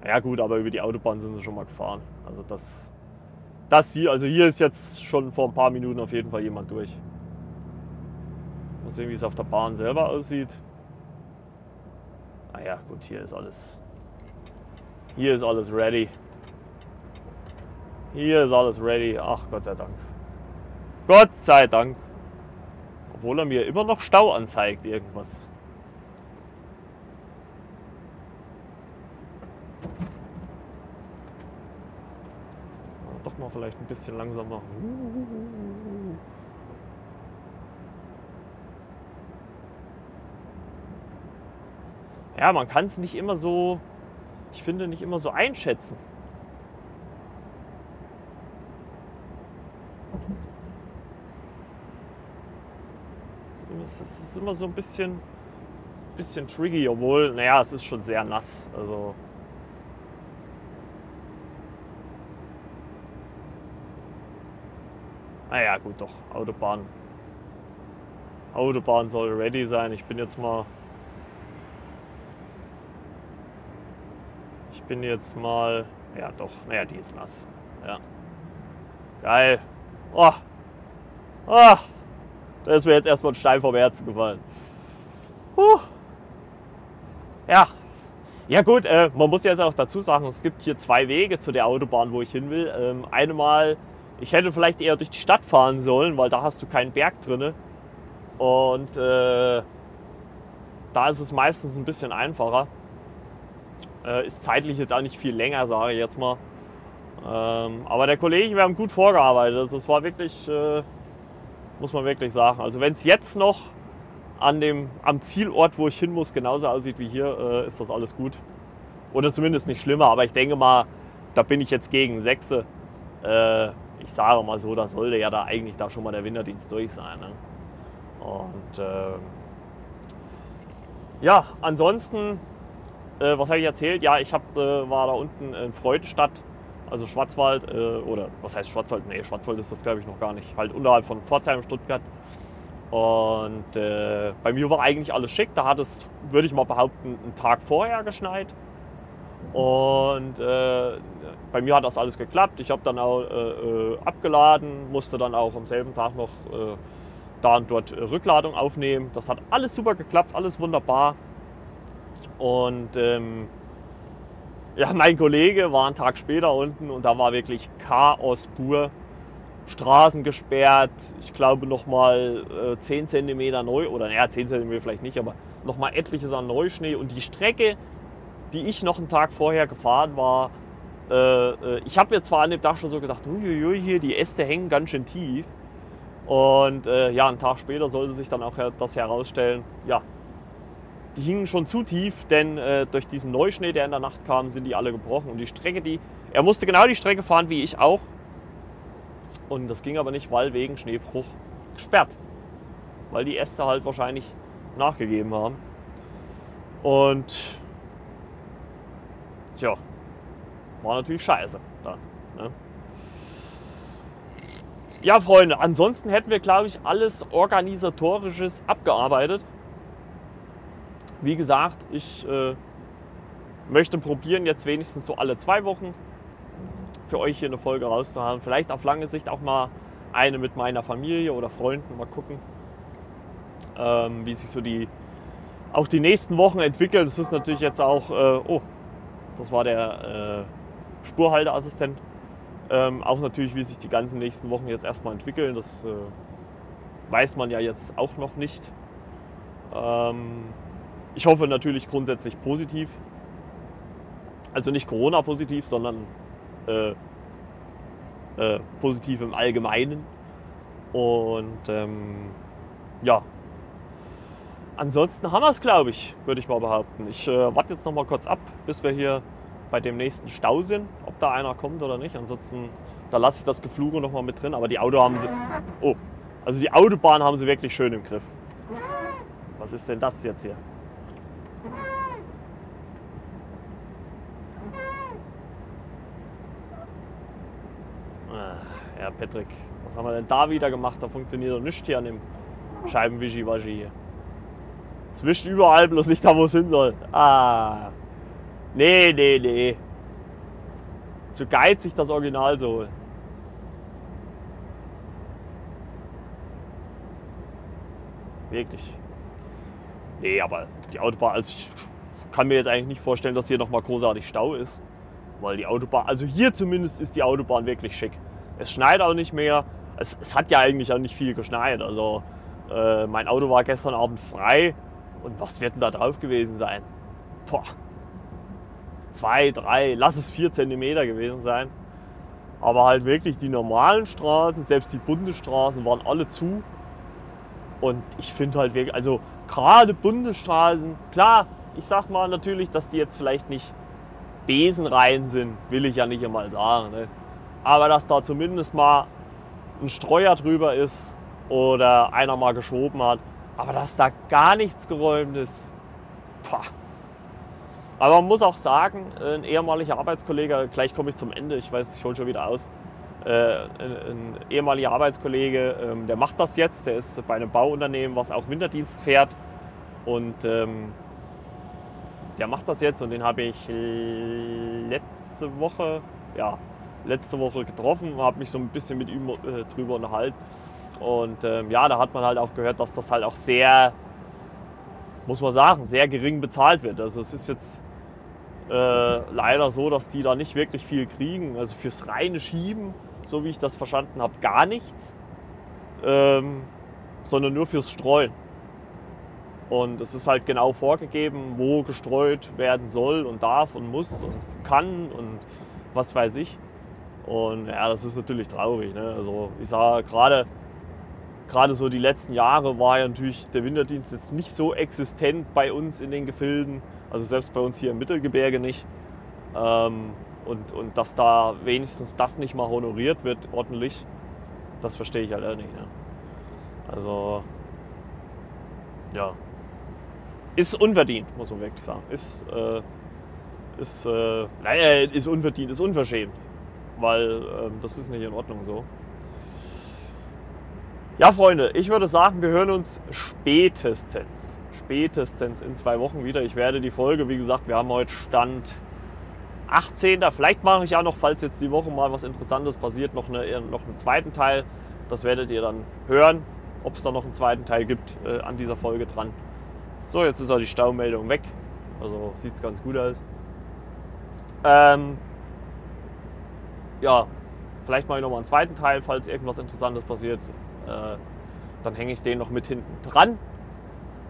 Ja gut, aber über die Autobahn sind sie schon mal gefahren. Also das, das hier, also hier ist jetzt schon vor ein paar Minuten auf jeden Fall jemand durch. Mal sehen, wie es auf der Bahn selber aussieht. Ah ja, gut, hier ist alles. Hier ist alles ready. Hier ist alles ready. Ach, Gott sei Dank. Gott sei Dank. Obwohl er mir immer noch Stau anzeigt, irgendwas. Doch mal vielleicht ein bisschen langsamer. Ja, man kann es nicht immer so, ich finde, nicht immer so einschätzen. Es ist immer so ein bisschen, bisschen tricky, obwohl, naja, es ist schon sehr nass. Also Naja, gut, doch. Autobahn. Autobahn soll ready sein. Ich bin jetzt mal. Ich bin jetzt mal. Ja, doch. Naja, die ist nass. Ja. Geil. Oh. Oh. Da ist mir jetzt erstmal ein Stein vom Herzen gefallen. Huh. Ja. Ja gut, äh, man muss jetzt auch dazu sagen, es gibt hier zwei Wege zu der Autobahn, wo ich hin will. Ähm, einmal ich hätte vielleicht eher durch die Stadt fahren sollen, weil da hast du keinen Berg drin. Und äh, da ist es meistens ein bisschen einfacher. Äh, ist zeitlich jetzt auch nicht viel länger, sage ich jetzt mal. Ähm, aber der Kollege, wir haben gut vorgearbeitet. Also es war wirklich, äh, muss man wirklich sagen. Also wenn es jetzt noch an dem, am Zielort, wo ich hin muss, genauso aussieht wie hier, äh, ist das alles gut. Oder zumindest nicht schlimmer. Aber ich denke mal, da bin ich jetzt gegen Sechse. Äh, ich sage mal so, da sollte ja da eigentlich da schon mal der Winterdienst durch sein. Ne? Und äh, ja, ansonsten, äh, was habe ich erzählt? Ja, ich hab, äh, war da unten in Freudenstadt, also Schwarzwald, äh, oder was heißt Schwarzwald? Nee, Schwarzwald ist das glaube ich noch gar nicht. Halt unterhalb von Pforzheim, Stuttgart. Und äh, bei mir war eigentlich alles schick. Da hat es, würde ich mal behaupten, einen Tag vorher geschneit. Und äh, bei mir hat das alles geklappt. Ich habe dann auch äh, äh, abgeladen, musste dann auch am selben Tag noch äh, da und dort Rückladung aufnehmen. Das hat alles super geklappt, alles wunderbar. Und ähm, ja, mein Kollege war einen Tag später unten und da war wirklich Chaos pur. Straßen gesperrt, ich glaube nochmal äh, 10 cm neu, oder naja, 10 cm vielleicht nicht, aber nochmal etliches an Neuschnee. Und die Strecke, die ich noch einen Tag vorher gefahren war, äh, äh, ich habe mir zwar an dem Tag schon so gedacht, uiuiui, hier die Äste hängen ganz schön tief. Und äh, ja, einen Tag später sollte sich dann auch das herausstellen, ja, die hingen schon zu tief, denn äh, durch diesen Neuschnee, der in der Nacht kam, sind die alle gebrochen. Und die Strecke, die, er musste genau die Strecke fahren wie ich auch. Und das ging aber nicht, weil wegen Schneebruch gesperrt. Weil die Äste halt wahrscheinlich nachgegeben haben. Und tja, war natürlich scheiße. Dann, ne? Ja, Freunde, ansonsten hätten wir, glaube ich, alles organisatorisches abgearbeitet. Wie gesagt, ich äh, möchte probieren, jetzt wenigstens so alle zwei Wochen für euch hier eine Folge rauszuhauen. Vielleicht auf lange Sicht auch mal eine mit meiner Familie oder Freunden. Mal gucken, ähm, wie sich so die auch die nächsten Wochen entwickeln. Das ist natürlich jetzt auch, äh, oh, das war der äh, Spurhalteassistent. Ähm, auch natürlich, wie sich die ganzen nächsten Wochen jetzt erstmal entwickeln. Das äh, weiß man ja jetzt auch noch nicht. Ähm, ich hoffe natürlich grundsätzlich positiv. Also nicht Corona-positiv, sondern äh, äh, positiv im Allgemeinen. Und ähm, ja, ansonsten haben wir es, glaube ich, würde ich mal behaupten. Ich äh, warte jetzt noch mal kurz ab, bis wir hier bei dem nächsten Stau sind, ob da einer kommt oder nicht. Ansonsten, da lasse ich das Gefluge noch mal mit drin. Aber die Auto haben sie. Oh, also die Autobahn haben sie wirklich schön im Griff. Was ist denn das jetzt hier? Ah, ja, Patrick, was haben wir denn da wieder gemacht? Da funktioniert doch nichts hier an dem Scheibenwischiwaschi hier. Es wischt überall, bloß nicht da, wo es hin soll. Ah. Nee, nee, nee. Zu geizig das Original zu holen. Wirklich. Nee, aber die Autobahn, also ich kann mir jetzt eigentlich nicht vorstellen, dass hier nochmal großartig Stau ist. Weil die Autobahn, also hier zumindest ist die Autobahn wirklich schick. Es schneit auch nicht mehr. Es, es hat ja eigentlich auch nicht viel geschneit. Also äh, mein Auto war gestern Abend frei. Und was wird denn da drauf gewesen sein? Boah. Zwei, drei, lass es vier Zentimeter gewesen sein. Aber halt wirklich die normalen Straßen, selbst die Bundesstraßen waren alle zu. Und ich finde halt wirklich, also gerade Bundesstraßen, klar, ich sag mal natürlich, dass die jetzt vielleicht nicht Besenreihen sind, will ich ja nicht einmal sagen. Ne? Aber dass da zumindest mal ein Streuer drüber ist oder einer mal geschoben hat, aber dass da gar nichts geräumt ist. Pah. Aber man muss auch sagen, ein ehemaliger Arbeitskollege, gleich komme ich zum Ende, ich weiß, ich hole schon wieder aus. Äh, ein, ehemaliger Arbeitskollege, ähm, der macht das jetzt, der ist bei einem Bauunternehmen, was auch Winterdienst fährt. Und ähm, der macht das jetzt und den habe ich letzte Woche, ja, letzte Woche getroffen, habe mich so ein bisschen mit ihm äh, drüber unterhalten. Und ähm, ja, da hat man halt auch gehört, dass das halt auch sehr, muss man sagen, sehr gering bezahlt wird. Also es ist jetzt äh, leider so, dass die da nicht wirklich viel kriegen. Also fürs reine Schieben, so wie ich das verstanden habe, gar nichts, ähm, sondern nur fürs Streuen. Und es ist halt genau vorgegeben, wo gestreut werden soll und darf und muss und kann und was weiß ich. Und ja, das ist natürlich traurig. Ne? Also ich sage gerade, gerade so die letzten Jahre war ja natürlich der Winterdienst jetzt nicht so existent bei uns in den Gefilden. Also selbst bei uns hier im Mittelgebirge nicht. Ähm, und, und dass da wenigstens das nicht mal honoriert wird ordentlich, das verstehe ich halt auch nicht. Ne? Also ja, ist unverdient, muss man wirklich sagen. Ist, äh, ist, äh, naja, ist unverdient, ist unverschämt. Weil äh, das ist nicht in Ordnung so. Ja, Freunde, ich würde sagen, wir hören uns spätestens, spätestens in zwei Wochen wieder. Ich werde die Folge, wie gesagt, wir haben heute Stand 18. Vielleicht mache ich auch noch, falls jetzt die Woche mal was Interessantes passiert, noch, eine, noch einen zweiten Teil. Das werdet ihr dann hören, ob es da noch einen zweiten Teil gibt äh, an dieser Folge dran. So, jetzt ist auch die Staumeldung weg. Also sieht es ganz gut aus. Ähm, ja, vielleicht mache ich nochmal einen zweiten Teil, falls irgendwas Interessantes passiert. Äh, dann hänge ich den noch mit hinten dran.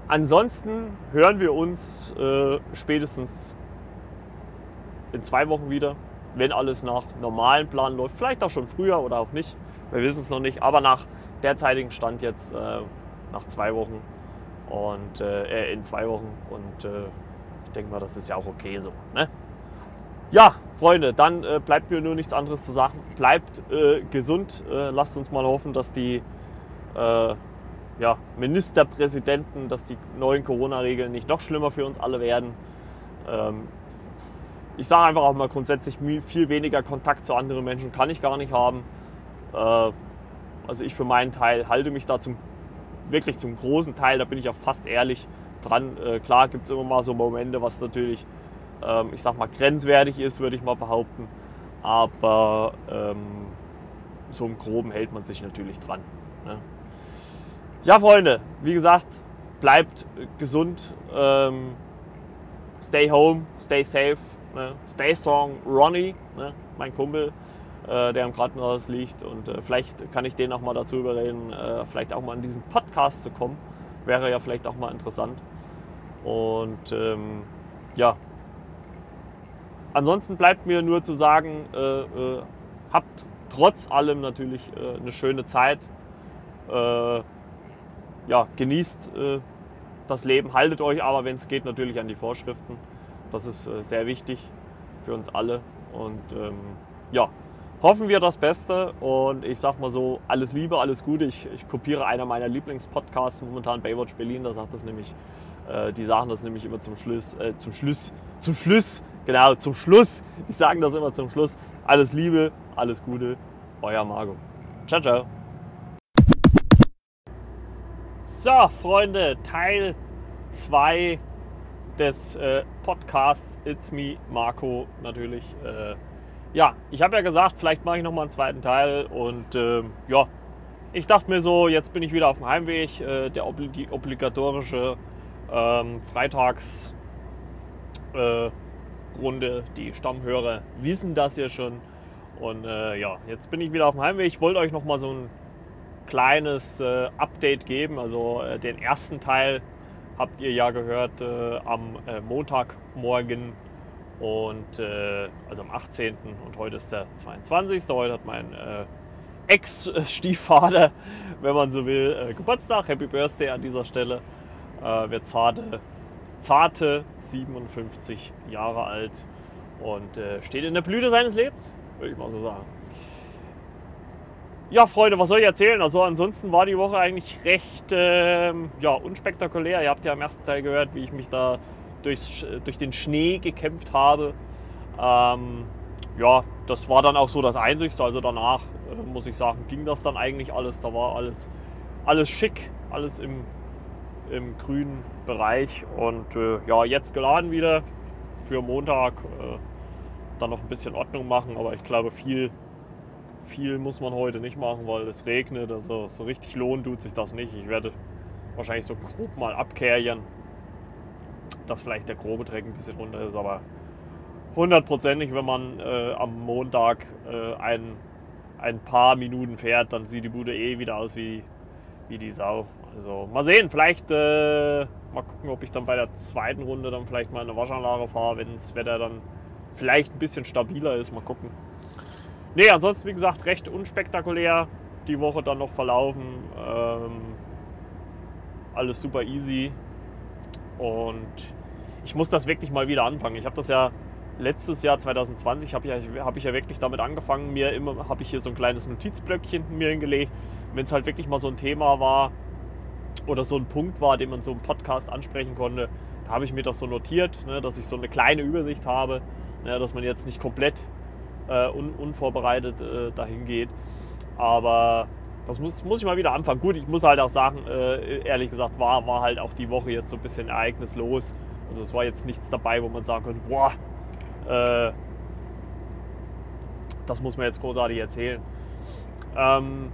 Ansonsten hören wir uns äh, spätestens in zwei Wochen wieder, wenn alles nach normalen Plan läuft. Vielleicht auch schon früher oder auch nicht. Wir wissen es noch nicht. Aber nach derzeitigen Stand jetzt, äh, nach zwei Wochen, und äh, in zwei Wochen. Und äh, ich denke mal, das ist ja auch okay so. Ne? Ja, Freunde, dann äh, bleibt mir nur nichts anderes zu sagen. Bleibt äh, gesund. Äh, lasst uns mal hoffen, dass die äh, ja, Ministerpräsidenten, dass die neuen Corona-Regeln nicht noch schlimmer für uns alle werden. Ähm, ich sage einfach auch mal grundsätzlich, viel weniger Kontakt zu anderen Menschen kann ich gar nicht haben. also ich für meinen Teil halte mich da zum wirklich zum großen Teil, da bin ich auch fast ehrlich dran. Äh, klar gibt es immer mal so Momente, was natürlich, ähm, ich sag mal, grenzwertig ist, würde ich mal behaupten. Aber ähm, so im Groben hält man sich natürlich dran. Ne? Ja, Freunde, wie gesagt, bleibt gesund. Ähm, stay home, stay safe, ne? stay strong, Ronnie, ne? mein Kumpel äh, der im Krankenhaus liegt. Und äh, vielleicht kann ich den auch mal dazu überreden, äh, vielleicht auch mal in diesen Podcast zu kommen. Wäre ja vielleicht auch mal interessant. Und ähm, ja, ansonsten bleibt mir nur zu sagen, äh, äh, habt trotz allem natürlich äh, eine schöne Zeit. ja, genießt das Leben, haltet euch aber, wenn es geht, natürlich an die Vorschriften. Das ist sehr wichtig für uns alle. Und ähm, ja, hoffen wir das Beste und ich sag mal so, alles Liebe, alles Gute. Ich, ich kopiere einer meiner Lieblingspodcasts momentan, Baywatch Berlin, da sagt das nämlich, äh, die sagen das nämlich immer zum Schluss, äh, zum Schluss, zum Schluss, genau, zum Schluss. Die sagen das immer zum Schluss. Alles Liebe, alles Gute, euer Marco. Ciao, ciao. So, Freunde, Teil 2 des äh, Podcasts It's Me, Marco natürlich. Äh, ja, ich habe ja gesagt, vielleicht mache ich nochmal einen zweiten Teil und äh, ja, ich dachte mir so, jetzt bin ich wieder auf dem Heimweg. Äh, der die obligatorische ähm, Freitagsrunde, äh, die Stammhörer wissen das ja schon. Und äh, ja, jetzt bin ich wieder auf dem Heimweg. Ich wollte euch nochmal so ein kleines äh, Update geben. Also äh, den ersten Teil habt ihr ja gehört äh, am äh, Montagmorgen und äh, also am 18. und heute ist der 22. Heute hat mein äh, Ex-Stiefvater, wenn man so will, Geburtstag. Happy Birthday an dieser Stelle. wird zarte, zarte 57 Jahre alt und steht in der Blüte seines Lebens, würde ich mal so sagen. Ja, Freunde, was soll ich erzählen? Also ansonsten war die Woche eigentlich recht ähm, ja, unspektakulär. Ihr habt ja im ersten Teil gehört, wie ich mich da durchs, durch den Schnee gekämpft habe. Ähm, ja, das war dann auch so das Einzigste. Also danach, äh, muss ich sagen, ging das dann eigentlich alles. Da war alles, alles schick, alles im, im grünen Bereich. Und äh, ja, jetzt geladen wieder für Montag. Äh, dann noch ein bisschen Ordnung machen, aber ich glaube, viel viel muss man heute nicht machen, weil es regnet. Also so richtig lohnen tut sich das nicht. Ich werde wahrscheinlich so grob mal abkehren, dass vielleicht der grobe Dreck ein bisschen runter ist, aber hundertprozentig, wenn man äh, am Montag äh, ein, ein paar Minuten fährt, dann sieht die Bude eh wieder aus wie, wie die Sau. Also mal sehen, vielleicht äh, mal gucken, ob ich dann bei der zweiten Runde dann vielleicht mal eine Waschanlage fahre, wenn das Wetter dann vielleicht ein bisschen stabiler ist. Mal gucken. Nee, ansonsten, wie gesagt, recht unspektakulär die Woche dann noch verlaufen. Ähm, alles super easy. Und ich muss das wirklich mal wieder anfangen. Ich habe das ja letztes Jahr 2020 habe ich, hab ich ja wirklich damit angefangen. Mir immer habe ich hier so ein kleines Notizblöckchen mir hingelegt. Wenn es halt wirklich mal so ein Thema war oder so ein Punkt war, den man so im Podcast ansprechen konnte, da habe ich mir das so notiert, ne, dass ich so eine kleine Übersicht habe, ne, dass man jetzt nicht komplett äh, un, unvorbereitet äh, dahin geht. Aber das muss, muss ich mal wieder anfangen. Gut, ich muss halt auch sagen, äh, ehrlich gesagt, war, war halt auch die Woche jetzt so ein bisschen ereignislos. Also es war jetzt nichts dabei, wo man sagen könnte, boah, äh, das muss man jetzt großartig erzählen. Ähm,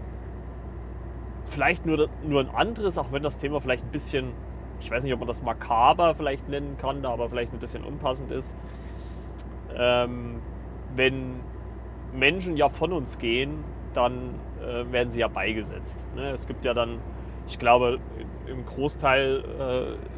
vielleicht nur, nur ein anderes, auch wenn das Thema vielleicht ein bisschen, ich weiß nicht, ob man das makaber vielleicht nennen kann, aber vielleicht ein bisschen unpassend ist. Ähm, wenn Menschen ja von uns gehen, dann äh, werden sie ja beigesetzt. Ne? Es gibt ja dann, ich glaube, im Großteil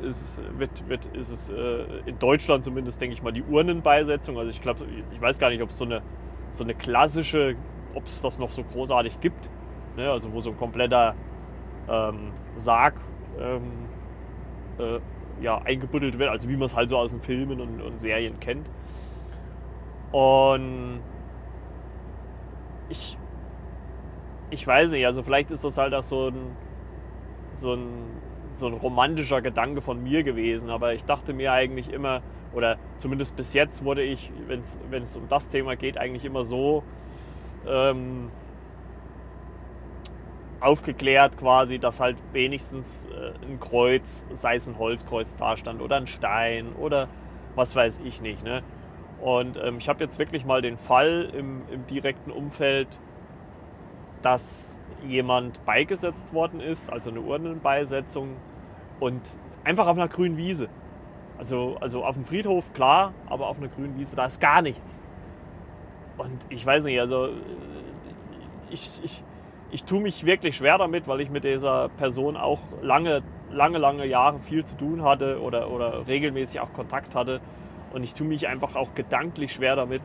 äh, ist, wird, wird, ist es äh, in Deutschland zumindest, denke ich mal, die Urnenbeisetzung. Also ich glaube, ich weiß gar nicht, ob es so eine, so eine klassische, ob es das noch so großartig gibt. Ne? Also wo so ein kompletter ähm, Sarg ähm, äh, ja, eingebuddelt wird, also wie man es halt so aus den Filmen und, und Serien kennt. Und ich, ich weiß nicht, also vielleicht ist das halt auch so ein, so ein, so ein romantischer Gedanke von mir gewesen, aber ich dachte mir eigentlich immer, oder zumindest bis jetzt wurde ich, wenn es um das Thema geht, eigentlich immer so ähm, aufgeklärt quasi, dass halt wenigstens äh, ein Kreuz, sei es ein Holzkreuz da stand oder ein Stein oder was weiß ich nicht. Ne? Und ähm, ich habe jetzt wirklich mal den Fall im, im, direkten Umfeld, dass jemand beigesetzt worden ist, also eine Urnenbeisetzung und einfach auf einer grünen Wiese. Also, also auf dem Friedhof, klar, aber auf einer grünen Wiese, da ist gar nichts. Und ich weiß nicht, also ich, ich, ich tue mich wirklich schwer damit, weil ich mit dieser Person auch lange, lange, lange Jahre viel zu tun hatte oder, oder regelmäßig auch Kontakt hatte. Und ich tue mich einfach auch gedanklich schwer damit,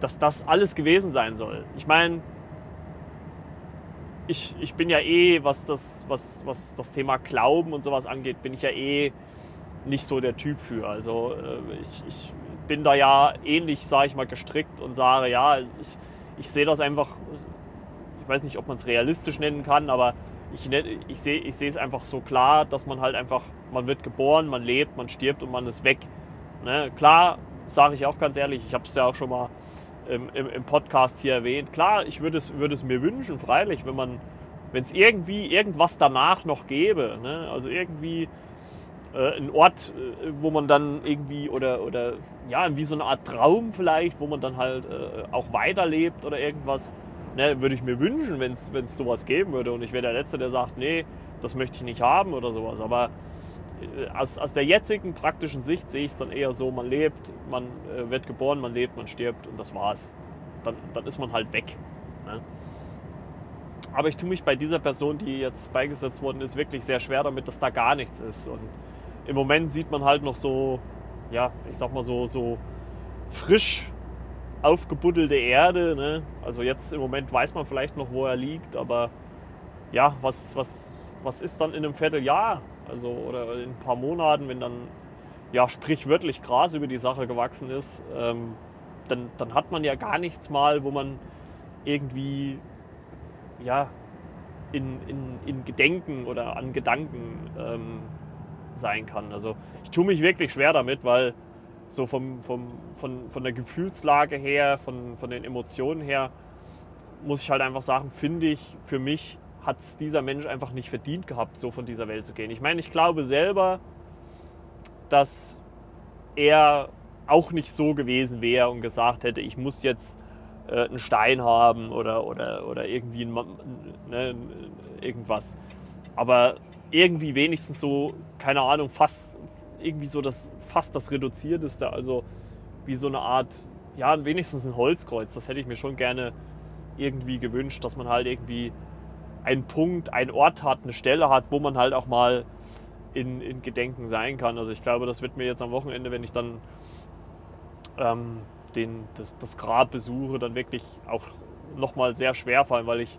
dass das alles gewesen sein soll. Ich meine, ich, ich bin ja eh, was das, was, was das Thema Glauben und sowas angeht, bin ich ja eh nicht so der Typ für. Also äh, ich, ich bin da ja ähnlich, sage ich mal, gestrickt und sage, ja, ich, ich sehe das einfach, ich weiß nicht, ob man es realistisch nennen kann, aber ich, ich sehe ich es einfach so klar, dass man halt einfach, man wird geboren, man lebt, man stirbt und man ist weg. Ne? Klar, sage ich auch ganz ehrlich, ich habe es ja auch schon mal im, im, im, Podcast hier erwähnt. Klar, ich würde es, würd es mir wünschen, freilich, wenn man, wenn es irgendwie irgendwas danach noch gäbe. Ne? Also irgendwie äh, ein Ort, äh, wo man dann irgendwie oder, oder ja, wie so eine Art Traum vielleicht, wo man dann halt äh, auch weiterlebt oder irgendwas. Ne, würde ich mir wünschen, wenn es sowas geben würde. Und ich wäre der Letzte, der sagt, nee, das möchte ich nicht haben oder sowas. Aber äh, aus, aus der jetzigen praktischen Sicht sehe ich es dann eher so, man lebt, man äh, wird geboren, man lebt, man stirbt und das war's. Dann, dann ist man halt weg. Ne? Aber ich tue mich bei dieser Person, die jetzt beigesetzt worden ist, wirklich sehr schwer damit, dass da gar nichts ist. Und im Moment sieht man halt noch so, ja, ich sag mal so, so frisch aufgebuddelte Erde. Ne? Also jetzt im Moment weiß man vielleicht noch, wo er liegt, aber ja, was, was, was ist dann in einem Vierteljahr? Also oder in ein paar Monaten, wenn dann ja sprichwörtlich Gras über die Sache gewachsen ist, ähm, dann, dann hat man ja gar nichts mal, wo man irgendwie ja in, in, in Gedenken oder an Gedanken ähm, sein kann. Also ich tue mich wirklich schwer damit, weil so vom, vom, von, von der Gefühlslage her, von, von den Emotionen her, muss ich halt einfach sagen, finde ich, für mich hat es dieser Mensch einfach nicht verdient gehabt, so von dieser Welt zu gehen. Ich meine, ich glaube selber, dass er auch nicht so gewesen wäre und gesagt hätte, ich muss jetzt äh, einen Stein haben oder, oder, oder irgendwie ein, ne, irgendwas. Aber irgendwie wenigstens so, keine Ahnung, fast irgendwie so das, fast das Reduzierteste, also wie so eine Art, ja, wenigstens ein Holzkreuz. Das hätte ich mir schon gerne irgendwie gewünscht, dass man halt irgendwie einen Punkt, einen Ort hat, eine Stelle hat, wo man halt auch mal in, in Gedenken sein kann. Also ich glaube, das wird mir jetzt am Wochenende, wenn ich dann ähm, den, das, das Grab besuche, dann wirklich auch nochmal sehr schwer fallen, weil ich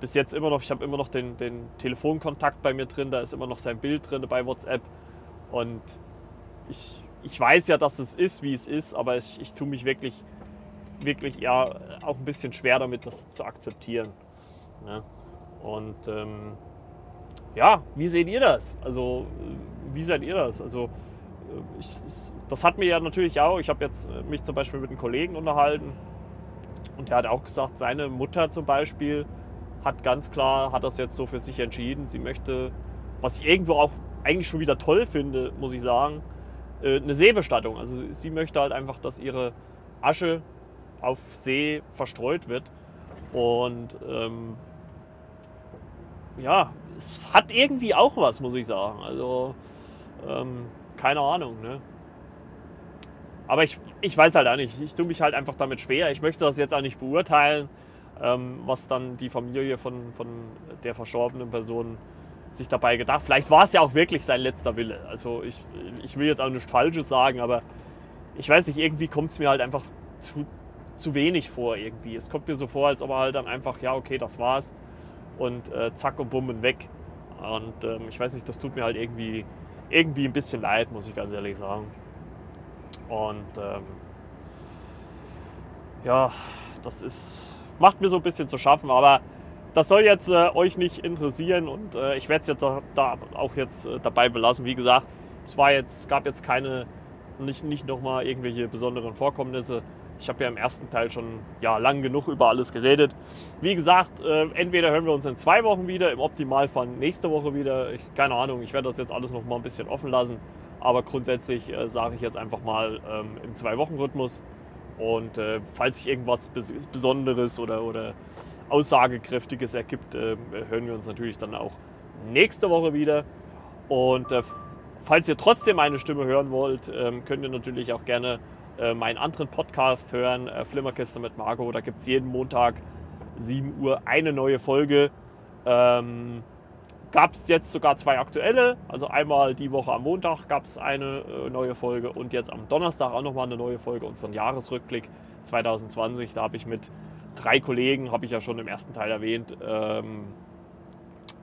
bis jetzt immer noch, ich habe immer noch den, den Telefonkontakt bei mir drin, da ist immer noch sein Bild drin bei WhatsApp und ich, ich weiß ja, dass es ist, wie es ist, aber ich, ich tue mich wirklich, wirklich ja auch ein bisschen schwer damit, das zu akzeptieren. Ne? Und ähm, ja, wie seht ihr das? Also, wie seid ihr das? Also, äh, ich, ich, das hat mir ja natürlich auch, ich habe jetzt äh, mich zum Beispiel mit einem Kollegen unterhalten und der hat auch gesagt, seine Mutter zum Beispiel hat ganz klar, hat das jetzt so für sich entschieden, sie möchte, was ich irgendwo auch eigentlich schon wieder toll finde, muss ich sagen, äh, eine Seebestattung. Also sie möchte halt einfach, dass ihre Asche auf See verstreut wird. Und ähm, ja, es hat irgendwie auch was, muss ich sagen. Also, ähm, keine Ahnung, ne? Aber ich, ich weiß halt auch nicht. Ich tue mich halt einfach damit schwer. Ich möchte das jetzt auch nicht beurteilen, ähm, was dann die Familie von, von der verstorbenen Person sich dabei gedacht. Vielleicht war es ja auch wirklich sein letzter Wille. Also ich, ich will jetzt auch nichts Falsches sagen, aber ich weiß nicht, irgendwie kommt es mir halt einfach zu, zu wenig vor irgendwie. Es kommt mir so vor, als ob er halt dann einfach, ja okay, das war's und äh, zack und bumm und weg. Und ähm, ich weiß nicht, das tut mir halt irgendwie, irgendwie ein bisschen leid, muss ich ganz ehrlich sagen. Und ähm, ja, das ist, macht mir so ein bisschen zu schaffen, aber das soll jetzt äh, euch nicht interessieren und äh, ich werde es jetzt da, da, auch jetzt äh, dabei belassen. Wie gesagt, es war jetzt, gab jetzt keine, nicht, nicht nochmal irgendwelche besonderen Vorkommnisse. Ich habe ja im ersten Teil schon ja, lang genug über alles geredet. Wie gesagt, äh, entweder hören wir uns in zwei Wochen wieder, im Optimalfall nächste Woche wieder. Ich, keine Ahnung, ich werde das jetzt alles noch mal ein bisschen offen lassen. Aber grundsätzlich äh, sage ich jetzt einfach mal ähm, im Zwei-Wochen-Rhythmus. Und äh, falls sich irgendwas Bes Besonderes oder, oder Aussagekräftiges ergibt, äh, hören wir uns natürlich dann auch nächste Woche wieder. Und äh, falls ihr trotzdem meine Stimme hören wollt, ähm, könnt ihr natürlich auch gerne äh, meinen anderen Podcast hören, äh, Flimmerkiste mit Marco. Da gibt es jeden Montag 7 Uhr eine neue Folge. Ähm, gab es jetzt sogar zwei aktuelle. Also einmal die Woche am Montag gab es eine neue Folge und jetzt am Donnerstag auch nochmal eine neue Folge, unseren Jahresrückblick 2020. Da habe ich mit drei Kollegen, habe ich ja schon im ersten Teil erwähnt, ähm,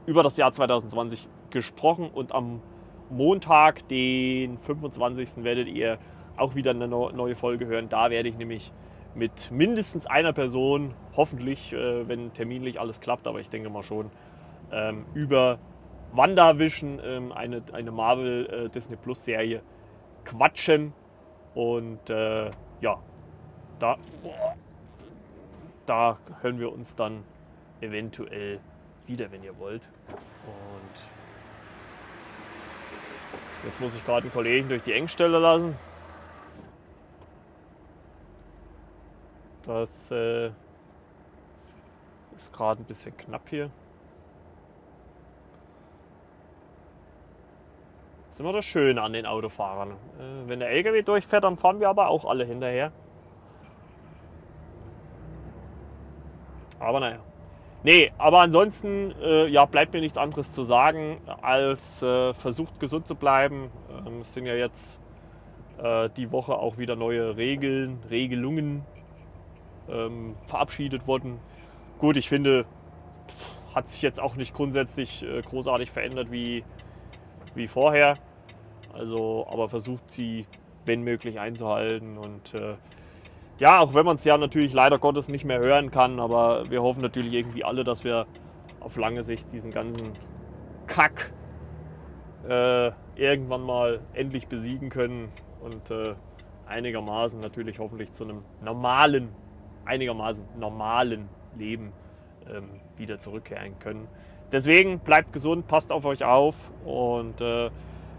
über das Jahr 2020 gesprochen und am Montag, den 25. werdet ihr auch wieder eine neue Folge hören. Da werde ich nämlich mit mindestens einer Person, hoffentlich, äh, wenn terminlich alles klappt, aber ich denke mal schon, ähm, über WandaVision, ähm, eine, eine Marvel äh, Disney Plus Serie, quatschen. Und äh, ja, da, da hören wir uns dann eventuell wieder, wenn ihr wollt. Und Jetzt muss ich gerade einen Kollegen durch die Engstelle lassen. Das äh, ist gerade ein bisschen knapp hier. Das ist immer das Schöne an den Autofahrern. Äh, wenn der LKW durchfährt, dann fahren wir aber auch alle hinterher. Aber naja. Nee, aber ansonsten äh, ja, bleibt mir nichts anderes zu sagen, als äh, versucht gesund zu bleiben. Ähm, es sind ja jetzt äh, die Woche auch wieder neue Regeln, Regelungen ähm, verabschiedet worden. Gut, ich finde, hat sich jetzt auch nicht grundsätzlich äh, großartig verändert wie, wie vorher. Also, aber versucht sie, wenn möglich, einzuhalten. Und äh, ja, auch wenn man es ja natürlich leider Gottes nicht mehr hören kann, aber wir hoffen natürlich irgendwie alle, dass wir auf lange Sicht diesen ganzen Kack äh, irgendwann mal endlich besiegen können und äh, einigermaßen natürlich hoffentlich zu einem normalen einigermaßen normalen Leben ähm, wieder zurückkehren können. Deswegen bleibt gesund, passt auf euch auf und äh,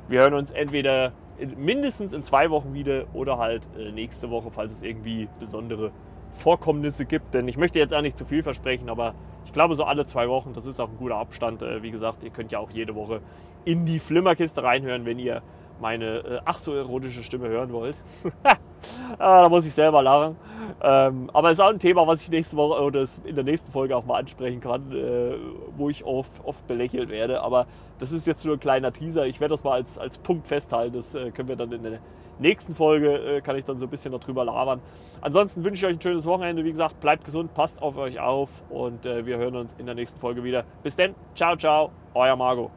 wir hören uns entweder mindestens in zwei Wochen wieder oder halt äh, nächste Woche, falls es irgendwie besondere Vorkommnisse gibt. Denn ich möchte jetzt auch nicht zu viel versprechen, aber ich glaube so alle zwei Wochen, das ist auch ein guter Abstand. Äh, wie gesagt, ihr könnt ja auch jede Woche in die Flimmerkiste reinhören, wenn ihr meine äh, ach so erotische Stimme hören wollt. ah, da muss ich selber lachen. Ähm, aber es ist auch ein Thema, was ich nächste Woche oder in der nächsten Folge auch mal ansprechen kann, äh, wo ich oft, oft belächelt werde. Aber das ist jetzt nur ein kleiner Teaser. Ich werde das mal als, als Punkt festhalten. Das äh, können wir dann in der nächsten Folge, äh, kann ich dann so ein bisschen darüber labern. Ansonsten wünsche ich euch ein schönes Wochenende. Wie gesagt, bleibt gesund, passt auf euch auf und äh, wir hören uns in der nächsten Folge wieder. Bis dann, ciao, ciao, euer Margot.